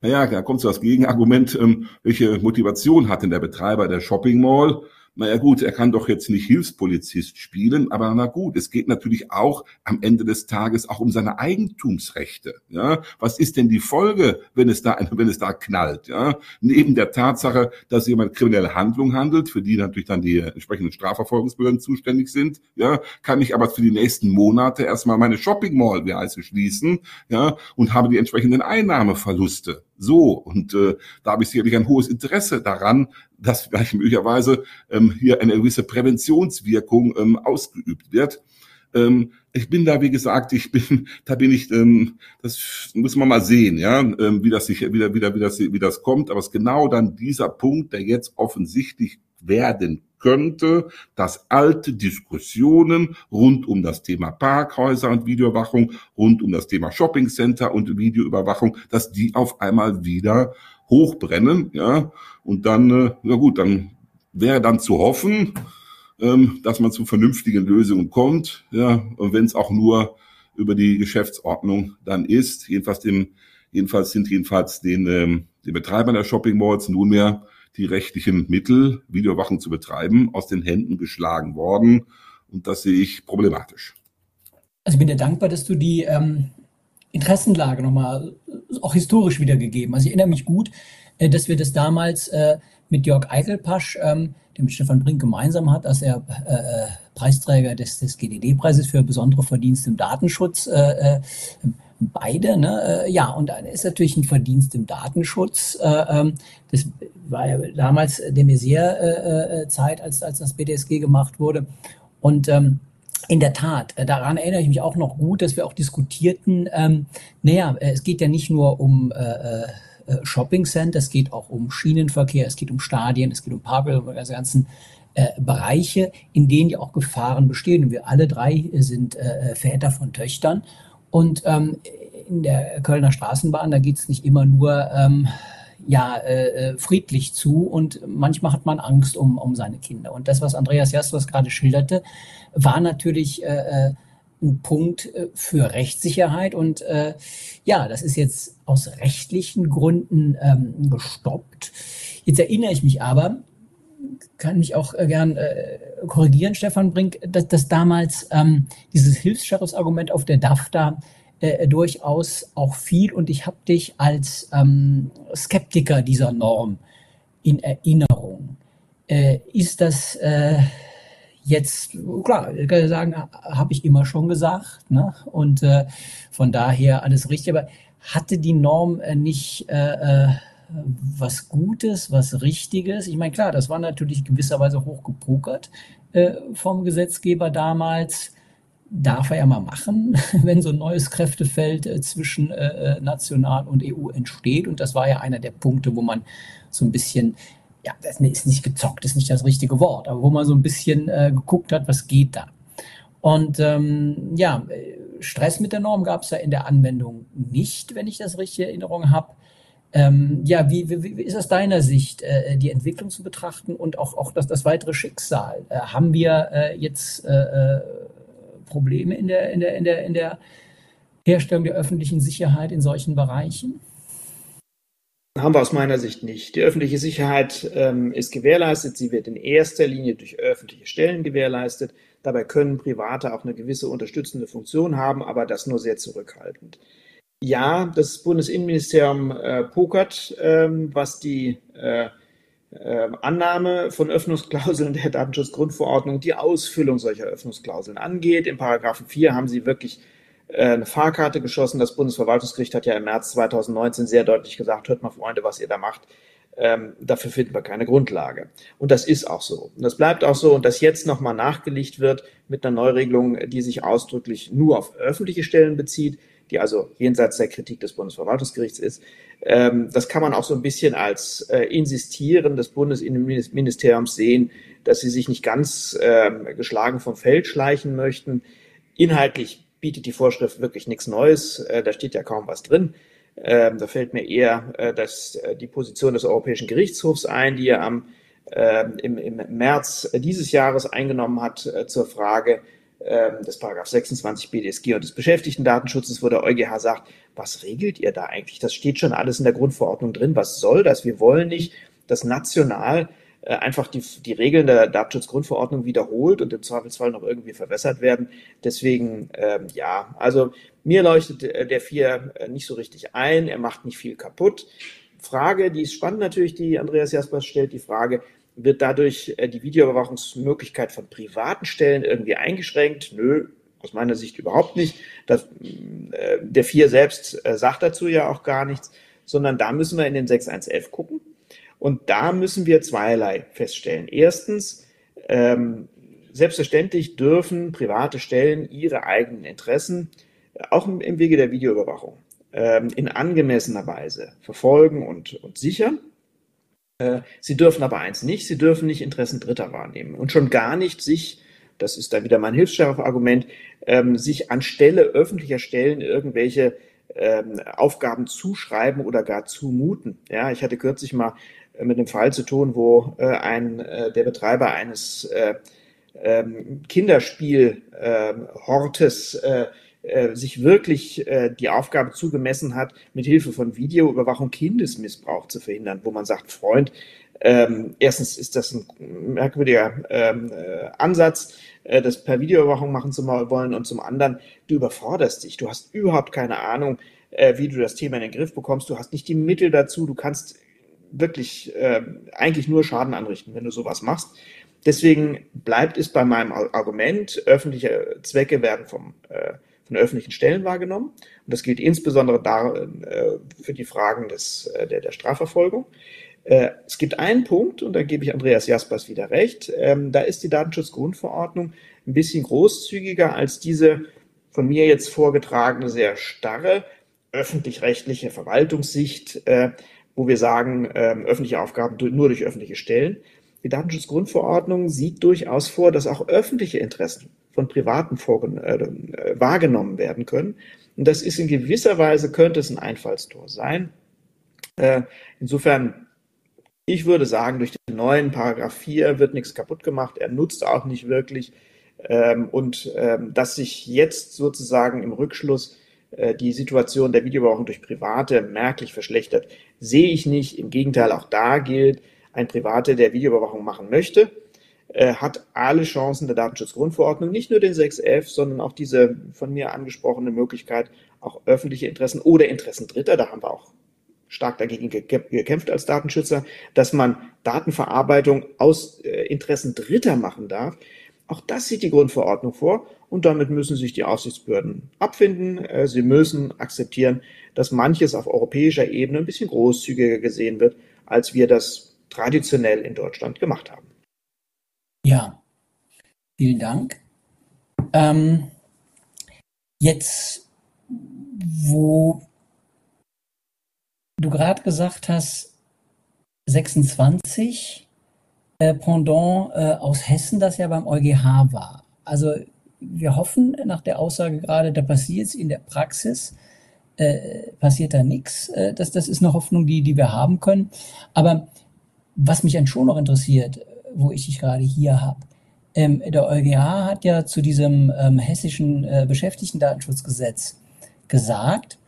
Naja, da kommt so das Gegenargument, ähm, welche Motivation hat denn der Betreiber der Shopping Mall? Naja gut, er kann doch jetzt nicht Hilfspolizist spielen, aber na gut, es geht natürlich auch am Ende des Tages auch um seine Eigentumsrechte. Ja, was ist denn die Folge, wenn es da, wenn es da knallt? Ja, neben der Tatsache, dass jemand kriminelle Handlung handelt, für die natürlich dann die entsprechenden Strafverfolgungsbehörden zuständig sind, ja, kann ich aber für die nächsten Monate erstmal meine Shopping Mall, wie heißt es, schließen, ja, und habe die entsprechenden Einnahmeverluste. So, und äh, da habe ich sicherlich ein hohes Interesse daran, dass vielleicht möglicherweise ähm, hier eine gewisse Präventionswirkung ähm, ausgeübt wird. Ähm, ich bin da, wie gesagt, ich bin, da bin ich, ähm, das muss man mal sehen, ja, ähm, wie das sich, wieder, wieder, wie das, wie das kommt. Aber es ist genau dann dieser Punkt, der jetzt offensichtlich werden könnte, dass alte Diskussionen rund um das Thema Parkhäuser und Videoüberwachung, rund um das Thema Shoppingcenter und Videoüberwachung, dass die auf einmal wieder hochbrennen, ja, und dann, äh, na gut, dann wäre dann zu hoffen, ähm, dass man zu vernünftigen Lösungen kommt, ja, und wenn es auch nur über die Geschäftsordnung dann ist, jedenfalls dem, jedenfalls sind jedenfalls den, ähm, den Betreibern der Shopping Malls nunmehr die rechtlichen Mittel, Videowachen zu betreiben, aus den Händen geschlagen worden. Und das sehe ich problematisch. Also ich bin dir dankbar, dass du die ähm, Interessenlage nochmal auch historisch wiedergegeben. Also ich erinnere mich gut, äh, dass wir das damals äh, mit Jörg Eichelpasch, ähm, der mit Stefan Brink gemeinsam hat, als er äh, äh Preisträger des, des GDD-Preises für besondere Verdienste im Datenschutz, äh, äh, beide, ne? Äh, ja, und dann ist natürlich ein Verdienst im Datenschutz. Äh, ähm, das war ja damals der Messier-Zeit, als, als das BDSG gemacht wurde. Und ähm, in der Tat, daran erinnere ich mich auch noch gut, dass wir auch diskutierten, ähm, naja, es geht ja nicht nur um äh, äh, Shopping Center, es geht auch um Schienenverkehr, es geht um Stadien, es geht um Parkplätze, also ganzen äh, Bereiche, in denen ja auch Gefahren bestehen. Und wir alle drei sind äh, Väter von Töchtern. Und ähm, in der Kölner Straßenbahn, da geht es nicht immer nur ähm, ja, äh, äh, friedlich zu und manchmal hat man Angst um, um seine Kinder. Und das, was Andreas Jastros gerade schilderte, war natürlich äh, ein Punkt äh, für Rechtssicherheit. Und äh, ja, das ist jetzt aus rechtlichen Gründen ähm, gestoppt. Jetzt erinnere ich mich aber, kann mich auch äh, gern äh, korrigieren, Stefan Brink, dass, dass damals ähm, dieses Hilfs-Sheriffs-Argument auf der DAFTA äh, durchaus auch viel und ich habe dich als ähm, Skeptiker dieser Norm in Erinnerung. Äh, ist das äh, Jetzt, klar, ich kann sagen, habe ich immer schon gesagt. Ne? Und äh, von daher alles richtig. Aber hatte die Norm äh, nicht äh, äh, was Gutes, was Richtiges? Ich meine, klar, das war natürlich gewisserweise hochgepokert äh, vom Gesetzgeber damals. Darf er ja mal machen, wenn so ein neues Kräftefeld äh, zwischen äh, National und EU entsteht. Und das war ja einer der Punkte, wo man so ein bisschen ja, das ist nicht gezockt, ist nicht das richtige Wort, aber wo man so ein bisschen äh, geguckt hat, was geht da. Und ähm, ja, Stress mit der Norm gab es ja in der Anwendung nicht, wenn ich das richtig in Erinnerung habe. Ähm, ja, wie, wie, wie, ist aus deiner Sicht, äh, die Entwicklung zu betrachten und auch, auch das, das weitere Schicksal? Äh, haben wir äh, jetzt äh, äh, Probleme in der, in, der, in, der, in der Herstellung der öffentlichen Sicherheit in solchen Bereichen? haben wir aus meiner Sicht nicht. Die öffentliche Sicherheit ähm, ist gewährleistet. Sie wird in erster Linie durch öffentliche Stellen gewährleistet. Dabei können Private auch eine gewisse unterstützende Funktion haben, aber das nur sehr zurückhaltend. Ja, das Bundesinnenministerium äh, pokert, ähm, was die äh, äh, Annahme von Öffnungsklauseln der Datenschutzgrundverordnung, die Ausfüllung solcher Öffnungsklauseln angeht. Im Paragraphen 4 haben sie wirklich äh, eine Fahrkarte geschossen. Das Bundesverwaltungsgericht hat ja im März 2019 sehr deutlich gesagt, hört mal Freunde, was ihr da macht. Ähm, dafür finden wir keine Grundlage. Und das ist auch so. Und das bleibt auch so. Und dass jetzt nochmal nachgelegt wird mit einer Neuregelung, die sich ausdrücklich nur auf öffentliche Stellen bezieht, die also jenseits der Kritik des Bundesverwaltungsgerichts ist, ähm, das kann man auch so ein bisschen als äh, Insistieren des Bundesinnenministeriums sehen, dass sie sich nicht ganz äh, geschlagen vom Feld schleichen möchten. Inhaltlich bietet die Vorschrift wirklich nichts Neues. Äh, da steht ja kaum was drin. Ähm, da fällt mir eher äh, das, äh, die Position des Europäischen Gerichtshofs ein, die er am, ähm, im, im März dieses Jahres eingenommen hat zur Frage ähm, des Paragraph 26 BDSG und des Beschäftigtendatenschutzes, wo der EuGH sagt, was regelt ihr da eigentlich? Das steht schon alles in der Grundverordnung drin. Was soll das? Wir wollen nicht, dass national äh, einfach die, die Regeln der Datenschutzgrundverordnung wiederholt und im Zweifelsfall noch irgendwie verwässert werden. Deswegen, ähm, ja, also mir leuchtet der 4 äh, nicht so richtig ein. Er macht nicht viel kaputt. Frage, die ist spannend natürlich, die Andreas Jaspers stellt, die Frage, wird dadurch äh, die Videoüberwachungsmöglichkeit von privaten Stellen irgendwie eingeschränkt? Nö, aus meiner Sicht überhaupt nicht. Das, äh, der 4 selbst äh, sagt dazu ja auch gar nichts, sondern da müssen wir in den 6.1.11 gucken. Und da müssen wir zweierlei feststellen. Erstens, ähm, selbstverständlich dürfen private Stellen ihre eigenen Interessen auch im, im Wege der Videoüberwachung ähm, in angemessener Weise verfolgen und, und sichern. Äh, sie dürfen aber eins nicht, sie dürfen nicht Interessen Dritter wahrnehmen und schon gar nicht sich, das ist dann wieder mein Hilfsschärfe-Argument, ähm, sich anstelle öffentlicher Stellen irgendwelche ähm, Aufgaben zuschreiben oder gar zumuten. Ja, ich hatte kürzlich mal mit einem Fall zu tun, wo äh, ein, äh, der Betreiber eines äh, ähm, Kinderspielhortes äh, sich wirklich äh, die Aufgabe zugemessen hat, mit Hilfe von Videoüberwachung Kindesmissbrauch zu verhindern, wo man sagt, Freund, ähm, erstens ist das ein merkwürdiger ähm, äh, Ansatz, äh, das per Videoüberwachung machen zu wollen. Und zum anderen, du überforderst dich, du hast überhaupt keine Ahnung, äh, wie du das Thema in den Griff bekommst, du hast nicht die Mittel dazu, du kannst wirklich äh, eigentlich nur Schaden anrichten, wenn du sowas machst. Deswegen bleibt es bei meinem Argument, öffentliche Zwecke werden vom, äh, von öffentlichen Stellen wahrgenommen. Und das gilt insbesondere da, äh, für die Fragen des, äh, der, der Strafverfolgung. Äh, es gibt einen Punkt, und da gebe ich Andreas Jaspers wieder recht, ähm, da ist die Datenschutzgrundverordnung ein bisschen großzügiger als diese von mir jetzt vorgetragene sehr starre öffentlich-rechtliche Verwaltungssicht, äh, wo wir sagen, ähm, öffentliche Aufgaben nur durch öffentliche Stellen. Die Datenschutzgrundverordnung sieht durchaus vor, dass auch öffentliche Interessen von Privaten äh, wahrgenommen werden können. Und das ist in gewisser Weise, könnte es ein Einfallstor sein. Äh, insofern, ich würde sagen, durch den neuen Paragraph 4 wird nichts kaputt gemacht. Er nutzt auch nicht wirklich. Ähm, und ähm, dass sich jetzt sozusagen im Rückschluss äh, die Situation der Videoüberwachung durch Private merklich verschlechtert, sehe ich nicht. Im Gegenteil, auch da gilt, ein Private, der Videoüberwachung machen möchte, äh, hat alle Chancen der Datenschutzgrundverordnung, nicht nur den 6f, sondern auch diese von mir angesprochene Möglichkeit, auch öffentliche Interessen oder Interessen Dritter, da haben wir auch stark dagegen gekämpft als Datenschützer, dass man Datenverarbeitung aus äh, Interessen Dritter machen darf. Auch das sieht die Grundverordnung vor und damit müssen sich die Aufsichtsbehörden abfinden. Äh, sie müssen akzeptieren, dass manches auf europäischer Ebene ein bisschen großzügiger gesehen wird, als wir das traditionell in Deutschland gemacht haben. Ja, vielen Dank. Ähm, jetzt, wo du gerade gesagt hast, 26, äh, Pendant äh, aus Hessen, das ja beim EuGH war. Also wir hoffen nach der Aussage gerade, da passiert es in der Praxis, äh, passiert da nichts. Äh, das, das ist eine Hoffnung, die, die wir haben können. Aber was mich dann schon noch interessiert, wo ich dich gerade hier habe, ähm, der EuGH hat ja zu diesem ähm, hessischen äh, Beschäftigtendatenschutzgesetz gesagt,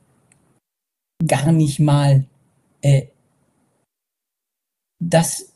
gar nicht mal, äh, dass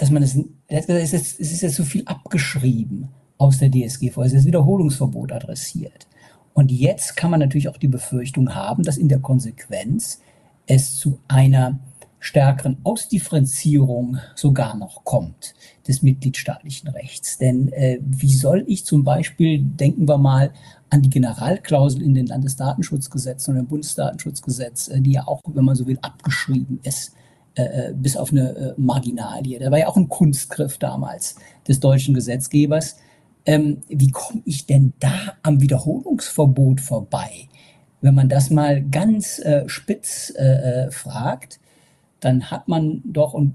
dass man es, gesagt, es ist, es ist jetzt so viel abgeschrieben aus der DSGVO, es ist Wiederholungsverbot adressiert. Und jetzt kann man natürlich auch die Befürchtung haben, dass in der Konsequenz es zu einer stärkeren Ausdifferenzierung sogar noch kommt des mitgliedstaatlichen Rechts. Denn äh, wie soll ich zum Beispiel, denken wir mal an die Generalklausel in den Landesdatenschutzgesetzen oder im Bundesdatenschutzgesetz, äh, die ja auch, wenn man so will, abgeschrieben ist, äh, äh, bis auf eine äh, Marginalie. Da war ja auch ein Kunstgriff damals des deutschen Gesetzgebers. Ähm, wie komme ich denn da am Wiederholungsverbot vorbei? Wenn man das mal ganz äh, spitz äh, äh fragt, dann hat man doch und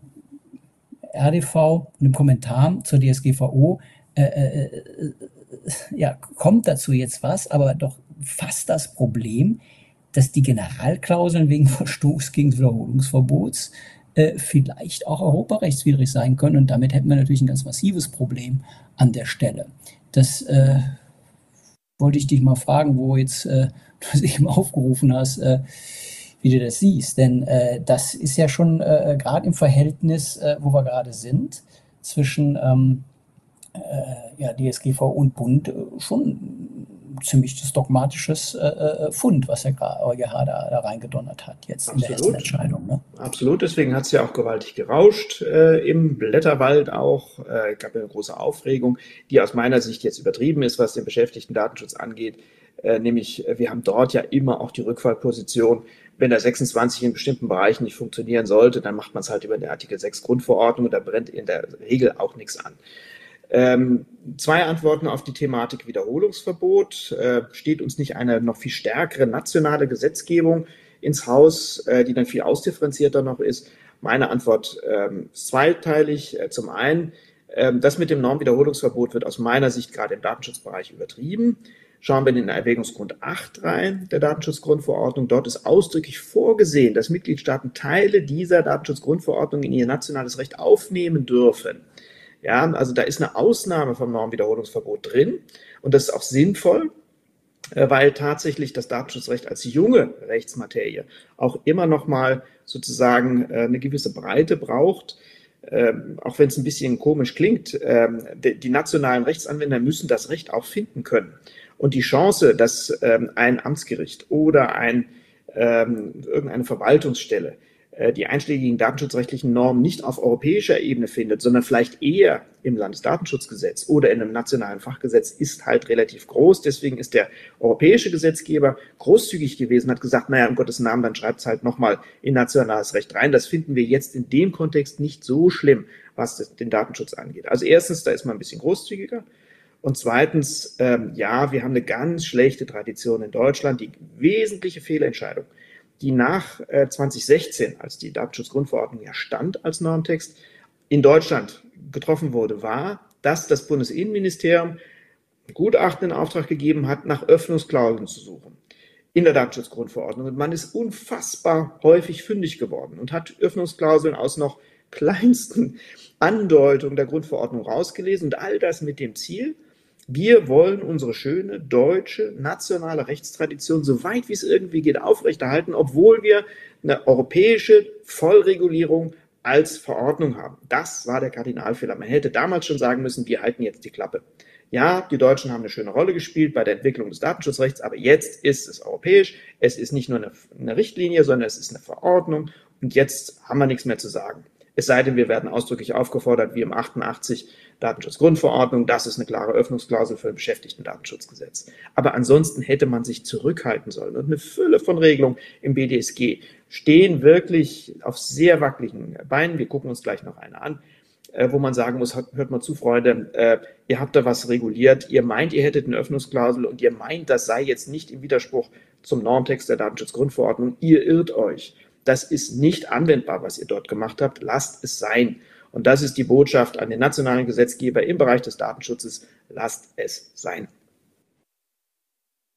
RDV in einem Kommentar zur DSGVO ja, kommt dazu jetzt was, aber doch fast das Problem, dass die Generalklauseln wegen Verstoß gegen das Wiederholungsverbots äh, vielleicht auch europarechtswidrig sein können. Und damit hätten wir natürlich ein ganz massives Problem an der Stelle. Das äh, wollte ich dich mal fragen, wo jetzt äh, du dich mal aufgerufen hast, äh, wie du das siehst. Denn äh, das ist ja schon äh, gerade im Verhältnis, äh, wo wir gerade sind, zwischen ähm, äh, ja, DSGVO und Bund äh, schon ziemlich dogmatisches äh, Fund, was der EuGH da, da reingedonnert hat, jetzt Absolut. in der ersten Entscheidung. Ne? Absolut, deswegen hat es ja auch gewaltig gerauscht im Blätterwald auch. Gab ja eine große Aufregung, die aus meiner Sicht jetzt übertrieben ist, was den Beschäftigten Datenschutz angeht. Nämlich, wir haben dort ja immer auch die Rückfallposition, wenn der 26 in bestimmten Bereichen nicht funktionieren sollte, dann macht man es halt über die Artikel 6 Grundverordnung und da brennt in der Regel auch nichts an. Ähm, zwei Antworten auf die Thematik Wiederholungsverbot. Äh, steht uns nicht eine noch viel stärkere nationale Gesetzgebung ins Haus, äh, die dann viel ausdifferenzierter noch ist? Meine Antwort ähm, ist zweiteilig. Äh, zum einen, ähm, das mit dem Normwiederholungsverbot wird aus meiner Sicht gerade im Datenschutzbereich übertrieben. Schauen wir in den Erwägungsgrund 8 rein, der Datenschutzgrundverordnung. Dort ist ausdrücklich vorgesehen, dass Mitgliedstaaten Teile dieser Datenschutzgrundverordnung in ihr nationales Recht aufnehmen dürfen. Ja, also da ist eine Ausnahme vom Normwiederholungsverbot drin und das ist auch sinnvoll. äh, weil tatsächlich das Datenschutzrecht als junge Rechtsmaterie auch immer noch mal sozusagen äh, eine gewisse Breite braucht. Ähm, auch wenn es ein bisschen komisch klingt, ähm, die nationalen Rechtsanwender müssen das Recht auch finden können. Und die Chance, dass ähm, ein Amtsgericht oder ein, irgendeine Verwaltungsstelle äh, die einschlägigen datenschutzrechtlichen Normen nicht auf europäischer Ebene findet, sondern vielleicht eher im Landesdatenschutzgesetz oder in einem nationalen Fachgesetz, ist halt relativ groß. Deswegen ist der europäische Gesetzgeber großzügig gewesen, hat gesagt, naja, um Gottes Namen, dann schreibt es halt nochmal in nationales Recht rein. Das finden wir jetzt in dem Kontext nicht so schlimm, was den Datenschutz angeht. Also erstens, da ist man ein bisschen großzügiger. Und zweitens, ähm, ja, wir haben eine ganz schlechte Tradition in Deutschland. Die wesentliche Fehlentscheidung die nach äh, 2016, als die Datenschutzgrundverordnung ja stand als Normtext, in Deutschland getroffen wurde, war, dass das Bundesinnenministerium Gutachten in Auftrag gegeben hat, nach Öffnungsklauseln zu suchen in der Datenschutzgrundverordnung. Und man ist unfassbar häufig fündig geworden und hat Öffnungsklauseln aus noch kleinsten Andeutungen der Grundverordnung rausgelesen und all das mit dem Ziel, wir wollen unsere schöne deutsche nationale Rechtstradition so weit wie es irgendwie geht aufrechterhalten, obwohl wir eine europäische Vollregulierung als Verordnung haben. Das war der Kardinalfehler. Man hätte damals schon sagen müssen, wir halten jetzt die Klappe. Ja, die Deutschen haben eine schöne Rolle gespielt bei der Entwicklung des Datenschutzrechts, aber jetzt ist es europäisch. Es ist nicht nur eine, eine Richtlinie, sondern es ist eine Verordnung und jetzt haben wir nichts mehr zu sagen. Es sei denn, wir werden ausdrücklich aufgefordert, wie im 88 Datenschutzgrundverordnung, das ist eine klare Öffnungsklausel für ein Beschäftigten-Datenschutzgesetz. Aber ansonsten hätte man sich zurückhalten sollen. Und eine Fülle von Regelungen im BDSG stehen wirklich auf sehr wackeligen Beinen. Wir gucken uns gleich noch eine an äh, wo man sagen muss, hört mal zu, Freunde, äh, ihr habt da was reguliert, ihr meint, ihr hättet eine Öffnungsklausel und ihr meint, das sei jetzt nicht im Widerspruch zum Normtext der Datenschutzgrundverordnung, ihr irrt euch das ist nicht anwendbar, was ihr dort gemacht habt. Lasst es sein. Und das ist die Botschaft an den nationalen Gesetzgeber im Bereich des Datenschutzes. Lasst es sein.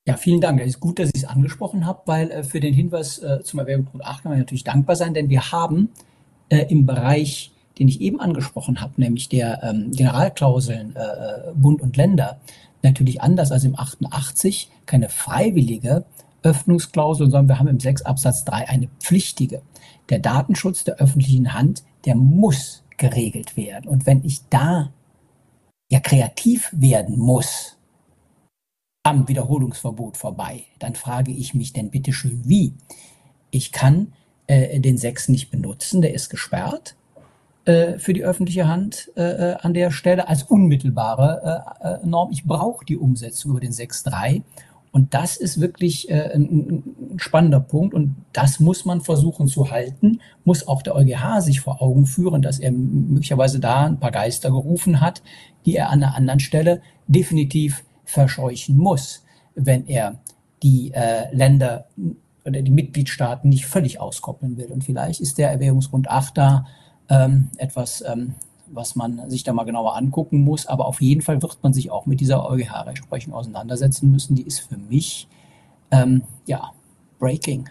Ja, vielen Dank. Es ist gut, dass ich es angesprochen habe, weil äh, für den Hinweis äh, zum Erwägungspunkt 8 kann man natürlich dankbar sein, denn wir haben äh, im Bereich, den ich eben angesprochen habe, nämlich der ähm, Generalklauseln äh, äh, Bund und Länder, natürlich anders als im 88 keine freiwillige Öffnungsklausel, sondern wir haben im 6 Absatz 3 eine pflichtige. Der Datenschutz der öffentlichen Hand, der muss geregelt werden. Und wenn ich da ja kreativ werden muss, am Wiederholungsverbot vorbei, dann frage ich mich denn bitteschön wie. Ich kann äh, den 6 nicht benutzen, der ist gesperrt äh, für die öffentliche Hand äh, äh an der Stelle als unmittelbare äh, äh, Norm. Ich brauche die Umsetzung über den 6.3 und das ist wirklich äh, ein, ein, spannender Punkt und das muss man versuchen zu halten, muss auch der EuGH sich vor Augen führen, dass er möglicherweise da ein paar Geister gerufen hat, die er an einer anderen Stelle definitiv verscheuchen muss, wenn er die äh, Länder oder die Mitgliedstaaten nicht völlig auskoppeln will. Und vielleicht ist der Erwägungsgrund 8 da ähm, etwas ähm, was man sich da mal genauer angucken muss. Aber auf jeden Fall wird man sich auch mit dieser EuGH-Rechtsprechung auseinandersetzen müssen. Die ist für mich, ähm, ja, breaking,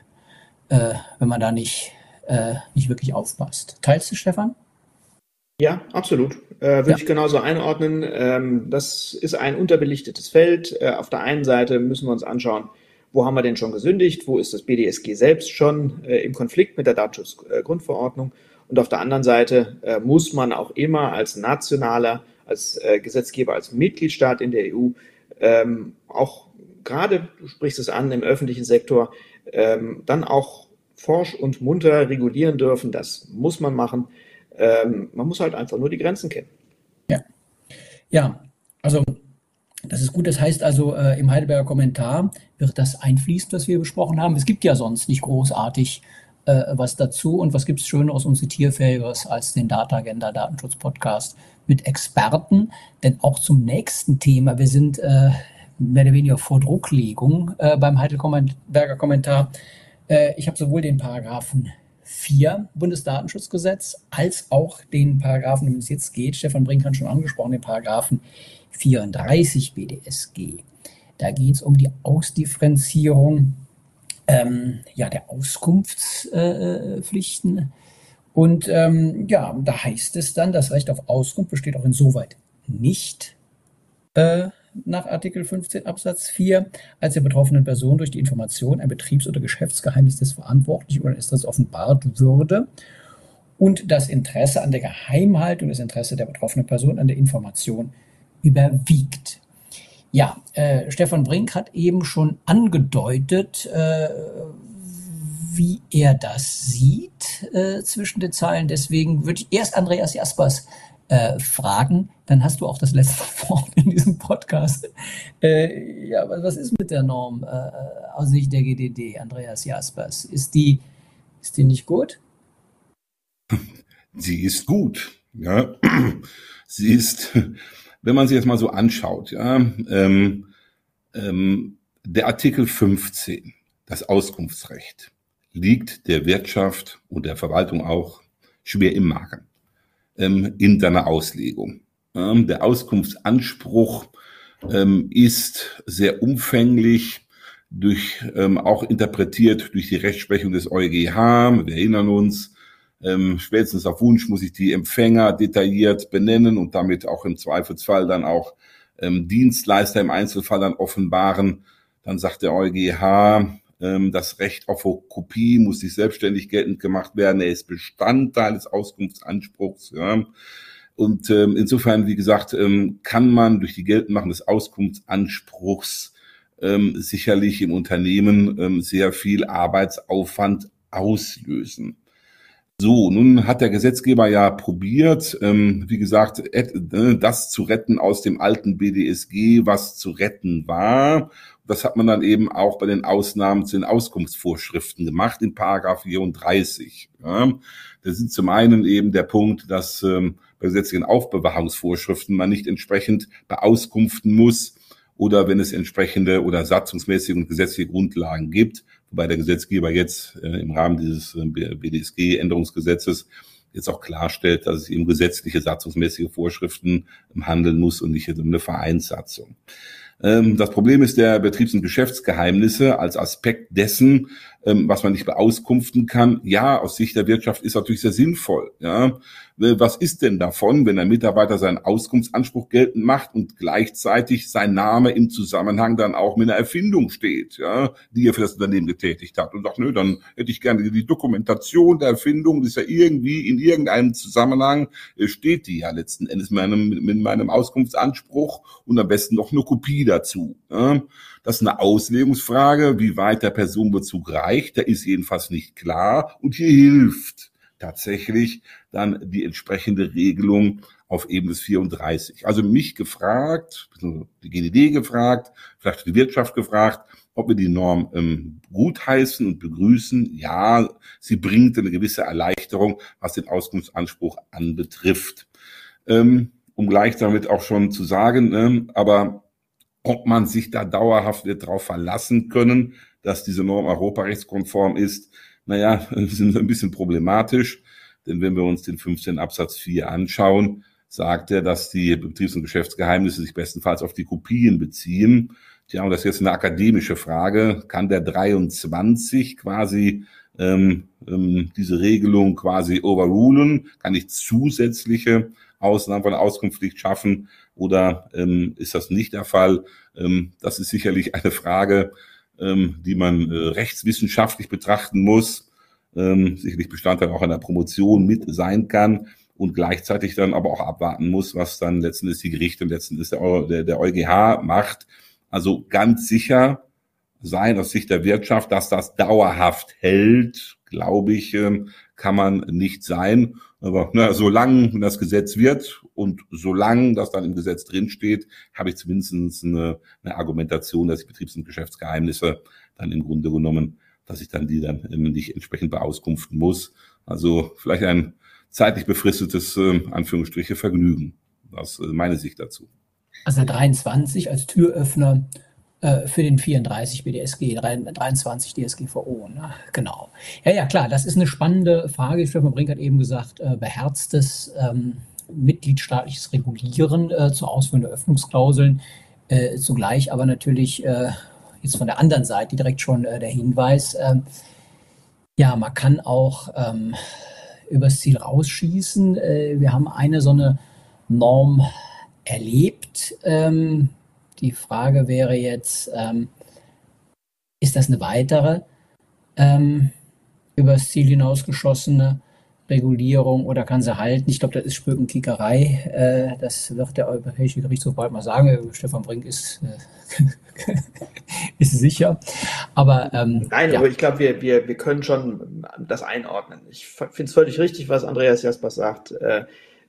äh, wenn man da nicht, äh, nicht wirklich aufpasst. Teilst du, Stefan? Ja, absolut. Äh, Würde ja. ich genauso einordnen. Ähm, das ist ein unterbelichtetes Feld. Äh, auf der einen Seite müssen wir uns anschauen, wo haben wir denn schon gesündigt? Wo ist das BDSG selbst schon äh, im Konflikt mit der Datenschutzgrundverordnung? Und auf der anderen Seite äh, muss man auch immer als nationaler, als äh, Gesetzgeber, als Mitgliedstaat in der EU ähm, auch gerade, du sprichst es an, im öffentlichen Sektor, ähm, dann auch forsch und munter regulieren dürfen. Das muss man machen. Ähm, man muss halt einfach nur die Grenzen kennen. Ja, ja also das ist gut. Das heißt also, äh, im Heidelberger Kommentar wird das einfließen, was wir besprochen haben. Es gibt ja sonst nicht großartig äh, was dazu und was gibt es Schöneres und Zitierfähigeres als den Data Agenda Datenschutz Podcast mit Experten. Denn auch zum nächsten Thema, wir sind äh, mehr oder weniger vor Drucklegung äh, beim Heidelberger Kommentar. Äh, ich habe sowohl den Paragraphen 4 Bundesdatenschutzgesetz als auch den Paragraphen, um den es jetzt geht, Stefan Brink hat schon angesprochen, den Paragraphen 34 BDSG. Da geht es um die Ausdifferenzierung ähm, ja, der Auskunftspflichten. Und ähm, ja, da heißt es dann, das Recht auf Auskunft besteht auch insoweit nicht, äh, nach Artikel 15 Absatz 4 als der betroffenen Person durch die Information ein Betriebs- oder Geschäftsgeheimnis des Verantwortlichen oder das offenbart würde und das Interesse an der Geheimhaltung, das Interesse der betroffenen Person an der Information überwiegt. Ja, äh, Stefan Brink hat eben schon angedeutet, äh, wie er das sieht äh, zwischen den Zeilen. Deswegen würde ich erst Andreas Jaspers äh, fragen, dann hast du auch das letzte Wort in diesem Podcast. Äh, ja, was ist mit der Norm äh, aus Sicht der GDD, Andreas Jaspers? Ist die, ist die nicht gut? Sie ist gut, ja. Sie ist, wenn man sich jetzt mal so anschaut, ja, ähm, ähm, der Artikel 15, das Auskunftsrecht, liegt der Wirtschaft und der Verwaltung auch schwer im Magen ähm, in seiner Auslegung. Ähm, der Auskunftsanspruch ähm, ist sehr umfänglich, durch, auch interpretiert durch die Rechtsprechung des EuGH. Wir erinnern uns, ähm, spätestens auf Wunsch muss ich die Empfänger detailliert benennen und damit auch im Zweifelsfall dann auch ähm, Dienstleister im Einzelfall dann offenbaren. Dann sagt der EuGH, ähm, das Recht auf Kopie muss sich selbstständig geltend gemacht werden. Er ist Bestandteil des Auskunftsanspruchs. Ja. Und ähm, insofern, wie gesagt, ähm, kann man durch die Geltendmachung des Auskunftsanspruchs ähm, sicherlich im Unternehmen ähm, sehr viel Arbeitsaufwand auslösen. So, nun hat der Gesetzgeber ja probiert, ähm, wie gesagt, äh, das zu retten aus dem alten BDSG, was zu retten war. Das hat man dann eben auch bei den Ausnahmen zu den Auskunftsvorschriften gemacht in Paragraph 34. Ja. Da sind zum einen eben der Punkt, dass ähm, bei gesetzlichen Aufbewahrungsvorschriften man nicht entsprechend beauskunften muss oder wenn es entsprechende oder satzungsmäßige und gesetzliche Grundlagen gibt, wobei der Gesetzgeber jetzt äh, im Rahmen dieses äh, BDSG-Änderungsgesetzes jetzt auch klarstellt, dass es eben gesetzliche satzungsmäßige Vorschriften handeln muss und nicht eine Vereinssatzung. Ähm, das Problem ist der Betriebs- und Geschäftsgeheimnisse als Aspekt dessen, ähm, was man nicht beauskunften kann. Ja, aus Sicht der Wirtschaft ist natürlich sehr sinnvoll. Ja, was ist denn davon, wenn ein Mitarbeiter seinen Auskunftsanspruch geltend macht und gleichzeitig sein Name im Zusammenhang dann auch mit einer Erfindung steht, ja, die er für das Unternehmen getätigt hat und sagt, nö, dann hätte ich gerne die Dokumentation der Erfindung, das ist ja irgendwie in irgendeinem Zusammenhang, äh, steht die ja letzten Endes mit meinem, mit meinem Auskunftsanspruch und am besten noch eine Kopie dazu. Ja. Das ist eine Auslegungsfrage, wie weit der Personenbezug reicht, der ist jedenfalls nicht klar und hier hilft tatsächlich dann die entsprechende Regelung auf Ebene 34. Also mich gefragt, die GDD gefragt, vielleicht die Wirtschaft gefragt, ob wir die Norm ähm, gutheißen und begrüßen. Ja, sie bringt eine gewisse Erleichterung, was den Auskunftsanspruch anbetrifft. Ähm, um gleich damit auch schon zu sagen, ähm, aber ob man sich da dauerhaft wird darauf verlassen können, dass diese Norm europarechtskonform ist, naja, sind ein bisschen problematisch. Denn wenn wir uns den 15 Absatz 4 anschauen, sagt er, dass die Betriebs- und Geschäftsgeheimnisse sich bestenfalls auf die Kopien beziehen. Tja, und das ist jetzt eine akademische Frage. Kann der 23 quasi ähm, ähm, diese Regelung quasi overrulen? Kann ich zusätzliche Ausnahmen von Auskunftspflicht schaffen? Oder ähm, ist das nicht der Fall? Ähm, das ist sicherlich eine Frage, ähm, die man äh, rechtswissenschaftlich betrachten muss, ähm, sicherlich Bestandteil auch einer Promotion mit sein kann und gleichzeitig dann aber auch abwarten muss, was dann letzten Endes die Gerichte und letzten Endes der, der, der EuGH macht. Also ganz sicher sein aus Sicht der Wirtschaft, dass das dauerhaft hält, glaube ich, ähm, kann man nicht sein. Aber na, solange das Gesetz wird und solange das dann im Gesetz drinsteht, habe ich zumindest eine, eine Argumentation, dass die Betriebs- und Geschäftsgeheimnisse dann im Grunde genommen, dass ich dann die dann nicht entsprechend beauskunften muss. Also vielleicht ein zeitlich befristetes, äh, Anführungsstriche, Vergnügen. Das ist meine Sicht dazu. Also 23 als Türöffner äh, für den 34 BDSG, 23 DSGVO. Ne? Genau. Ja, ja, klar, das ist eine spannende Frage. Stefan Brink hat eben gesagt, äh, beherztes ähm, mitgliedstaatliches Regulieren äh, zur Ausführung der Öffnungsklauseln. Äh, zugleich aber natürlich äh, jetzt von der anderen Seite direkt schon äh, der Hinweis, ähm, ja, man kann auch ähm, übers Ziel rausschießen. wir haben eine so eine Norm erlebt, ähm, die Frage wäre jetzt, ähm, ist das eine weitere ähm, übers Ziel hinausgeschossene Regulierung oder kann sie halten? Ich glaube, das ist Spökenkickerei. Äh, das wird der Europäische Gerichtshof bald mal sagen. Stefan Brink ist, äh, ist sicher. Aber ähm, nein, ja. aber ich glaube, wir, wir, wir können schon das einordnen. Ich finde es völlig richtig, was Andreas Jaspers sagt. Äh,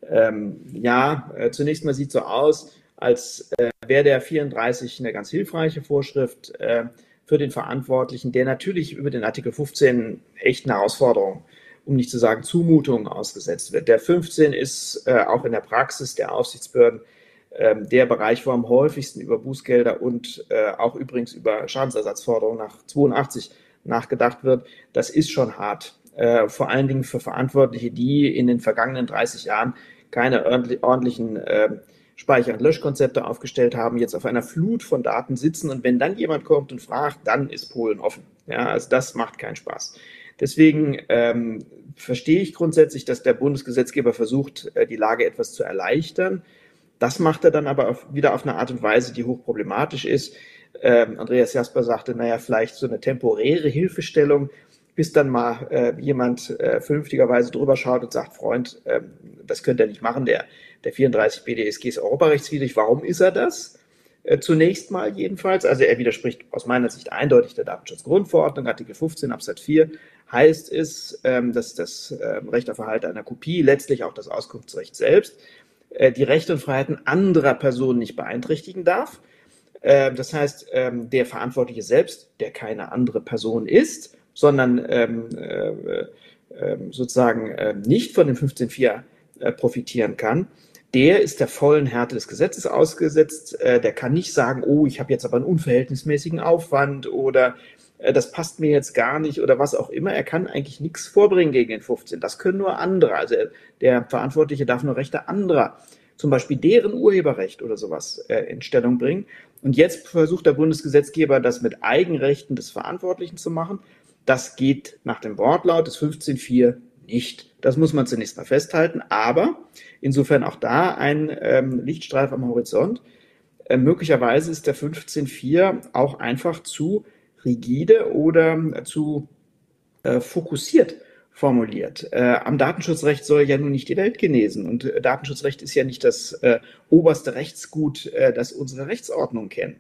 ähm, ja, äh, zunächst mal sieht so aus, als äh, wäre der 34 eine ganz hilfreiche Vorschrift äh, für den Verantwortlichen, der natürlich über den Artikel 15 echten Herausforderungen um nicht zu sagen Zumutungen ausgesetzt wird. Der 15 ist äh, auch in der Praxis der Aufsichtsbehörden äh, der Bereich, wo am häufigsten über Bußgelder und äh, auch übrigens über Schadensersatzforderungen nach 82 nachgedacht wird. Das ist schon hart. Äh, vor allen Dingen für Verantwortliche, die in den vergangenen 30 Jahren keine ordentlichen ähm, Speicher- und Löschkonzepte aufgestellt haben, jetzt auf einer Flut von Daten sitzen und wenn dann jemand kommt und fragt, dann ist Polen offen. Ja, also das macht keinen Spaß. Deswegen ähm, verstehe ich grundsätzlich, dass der Bundesgesetzgeber versucht, äh, die Lage etwas zu erleichtern. Das macht er dann aber auf, wieder auf eine Art und Weise, die hochproblematisch ist. Ähm, Andreas Jasper sagte, naja, vielleicht so eine temporäre Hilfestellung, bis dann mal äh, jemand äh, vernünftigerweise drüber schaut und sagt, Freund, äh, das könnt ihr nicht machen, der, der 34 BDSG ist europarechtswidrig. Warum ist er das? Äh, zunächst mal jedenfalls, also er widerspricht aus meiner Sicht eindeutig der Datenschutzgrundverordnung, Artikel 15 Absatz 4 heißt es, ähm, dass das ähm, Recht auf Erhalt einer Kopie, letztlich auch das Auskunftsrecht selbst, äh, die Rechte und Freiheiten anderer Personen nicht beeinträchtigen darf. Ähm, das heißt, der Verantwortliche selbst, der keine andere Person ist, sondern äh, sozusagen nicht von dem 15.4 profitieren kann, der ist der vollen Härte des Gesetzes ausgesetzt. Äh, der kann nicht sagen, oh, ich habe jetzt aber einen unverhältnismäßigen Aufwand oder äh, das passt mir jetzt gar nicht oder was auch immer. Er kann eigentlich nichts vorbringen gegen den 15. Das können nur andere. Also der Verantwortliche darf nur Rechte anderer, zum Beispiel deren Urheberrecht oder sowas, äh, in Stellung bringen. Und jetzt versucht der Bundesgesetzgeber, das mit Eigenrechten des Verantwortlichen zu machen. Das geht nach dem Wortlaut des 15.4 nicht. Das muss man zunächst mal festhalten. Aber insofern auch da ein ähm, Lichtstreif am Horizont. Äh, möglicherweise ist der 15.4 auch einfach zu rigide oder zu äh, fokussiert formuliert. Äh, am Datenschutzrecht soll ja nun nicht die Welt genesen. Und äh, Datenschutzrecht ist ja nicht das äh, oberste Rechtsgut, äh, das unsere Rechtsordnung kennt,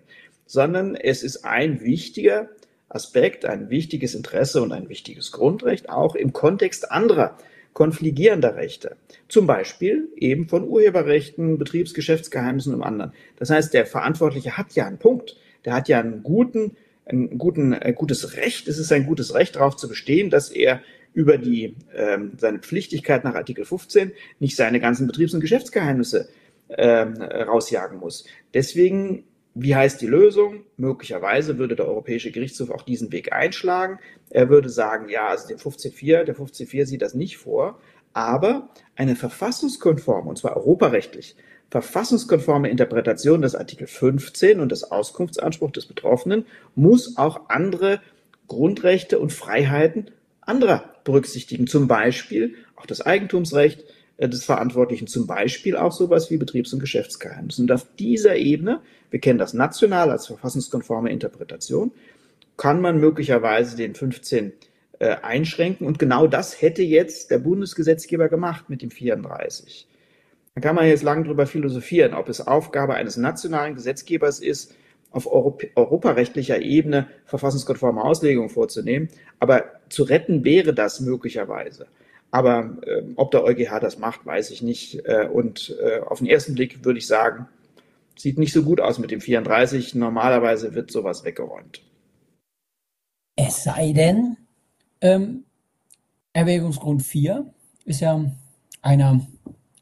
sondern es ist ein wichtiger Aspekt, ein wichtiges Interesse und ein wichtiges Grundrecht, auch im Kontext anderer konfligierender Rechte. Zum Beispiel eben von Urheberrechten, Betriebsgeschäftsgeheimnissen und anderen. Das heißt, der Verantwortliche hat ja einen Punkt. Der hat ja einen guten, ein, guten, ein gutes Recht. Es ist ein gutes Recht, darauf zu bestehen, dass er über die, ähm, seine Pflichtigkeit nach Artikel 15 nicht seine ganzen Betriebs- und Geschäftsgeheimnisse ähm, rausjagen muss. Deswegen wie heißt die Lösung? Möglicherweise würde der Europäische Gerichtshof auch diesen Weg einschlagen. Er würde sagen, ja, also den 15.4, der 15.4 sieht das nicht vor, aber eine verfassungskonforme, und zwar europarechtlich, verfassungskonforme Interpretation des Artikel 15 und des Auskunftsanspruchs des Betroffenen muss auch andere Grundrechte und Freiheiten anderer berücksichtigen. Zum Beispiel auch das Eigentumsrecht, des Verantwortlichen, zum Beispiel auch sowas wie Betriebs- und Geschäftsgeheimnis. Und auf dieser Ebene, wir kennen das national als verfassungskonforme Interpretation, kann man möglicherweise den 15 äh, einschränken. Und genau das hätte jetzt der Bundesgesetzgeber gemacht mit dem 34. Da kann man jetzt lang drüber philosophieren, ob es Aufgabe eines nationalen Gesetzgebers ist, auf Europ europarechtlicher Ebene verfassungskonforme Auslegungen vorzunehmen. Aber zu retten wäre das möglicherweise. Aber äh, ob der EuGH das macht, weiß ich nicht. Äh, und äh, auf den ersten Blick würde ich sagen, sieht nicht so gut aus mit dem 34. Normalerweise wird sowas weggeräumt. Es sei denn, ähm, Erwägungsgrund 4 ist ja einer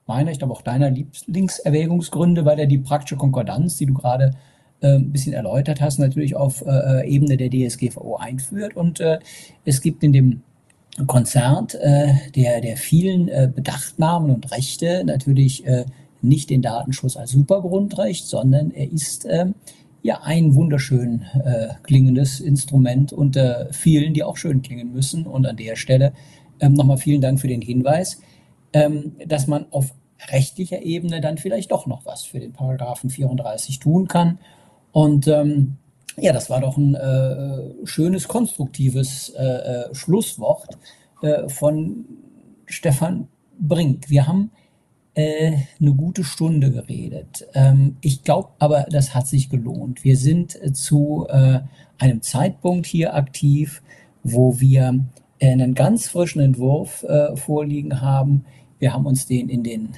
meiner, ich glaube auch deiner Lieblingserwägungsgründe, weil er die praktische Konkordanz, die du gerade äh, ein bisschen erläutert hast, natürlich auf äh, äh Ebene der DSGVO einführt. Und es gibt in dem Konzert äh, der, der vielen äh, Bedachtnahmen und Rechte natürlich äh, nicht den Datenschutz als Supergrundrecht, sondern er ist äh, ja ein wunderschön äh, klingendes Instrument unter vielen, die auch schön klingen müssen. Und an der Stelle ähm, nochmal vielen Dank für den Hinweis, ähm, dass man auf rechtlicher Ebene dann vielleicht doch noch was für den Paragraphen 34 tun kann. Und ähm, ja, das war doch ein äh, schönes, konstruktives äh, äh Schlusswort äh, von Stefan Brink. Wir haben äh, eine gute Stunde geredet. Ähm, ich glaube aber, das hat sich gelohnt. Wir sind äh, zu einem Zeitpunkt hier aktiv, wo wir einen ganz frischen Entwurf vorliegen haben. Wir haben uns den in den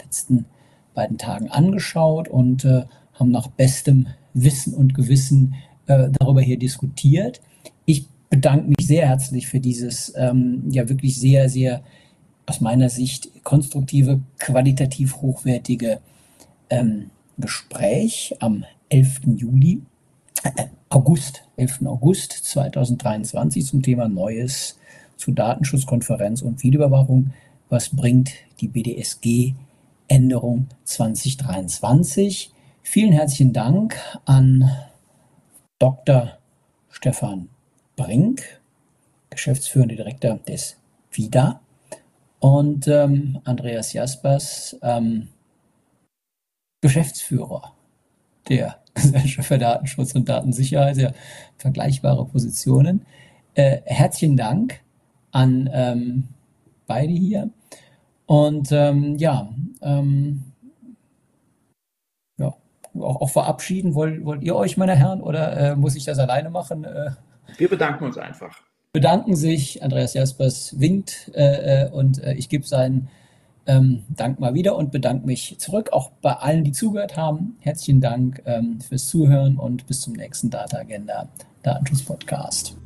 letzten beiden Tagen angeschaut und haben nach bestem Wissen und Gewissen äh, darüber hier diskutiert. Ich bedanke mich sehr herzlich für dieses ähm, ja wirklich sehr, sehr aus meiner Sicht konstruktive, qualitativ hochwertige ähm, Gespräch am 11. Juli, äh, August, 11. August 2023 zum Thema Neues zu Datenschutzkonferenz und Videoüberwachung. Was bringt die BDSG Änderung 2023? Vielen herzlichen Dank an Dr. Stefan Brink, Geschäftsführender Direktor des WIDA und ähm, Andreas Jaspers, ähm, Geschäftsführer der Gesellschaft für Datenschutz und Datensicherheit, sehr vergleichbare Positionen. Äh, herzlichen Dank an ähm, beide hier. Und ähm, ja, ähm, ja, auch, auch, verabschieden. Wollt, wollt ihr euch, meine Herren, oder äh, muss ich das alleine machen? Äh, Wir bedanken uns einfach bedanken sich. Andreas Jaspers winkt äh, äh, und äh, ich gebe seinen ähm, Dank mal wieder und bedanke mich zurück, auch bei allen, die zugehört haben. Herzlichen Dank ähm, fürs Zuhören und bis zum nächsten Data Agenda Datenschutz Podcast.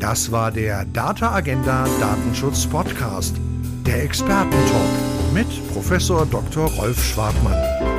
Das war der Data Agenda Datenschutz Podcast, der Expertentalk mit Professor Dr. Rolf Schwartmann.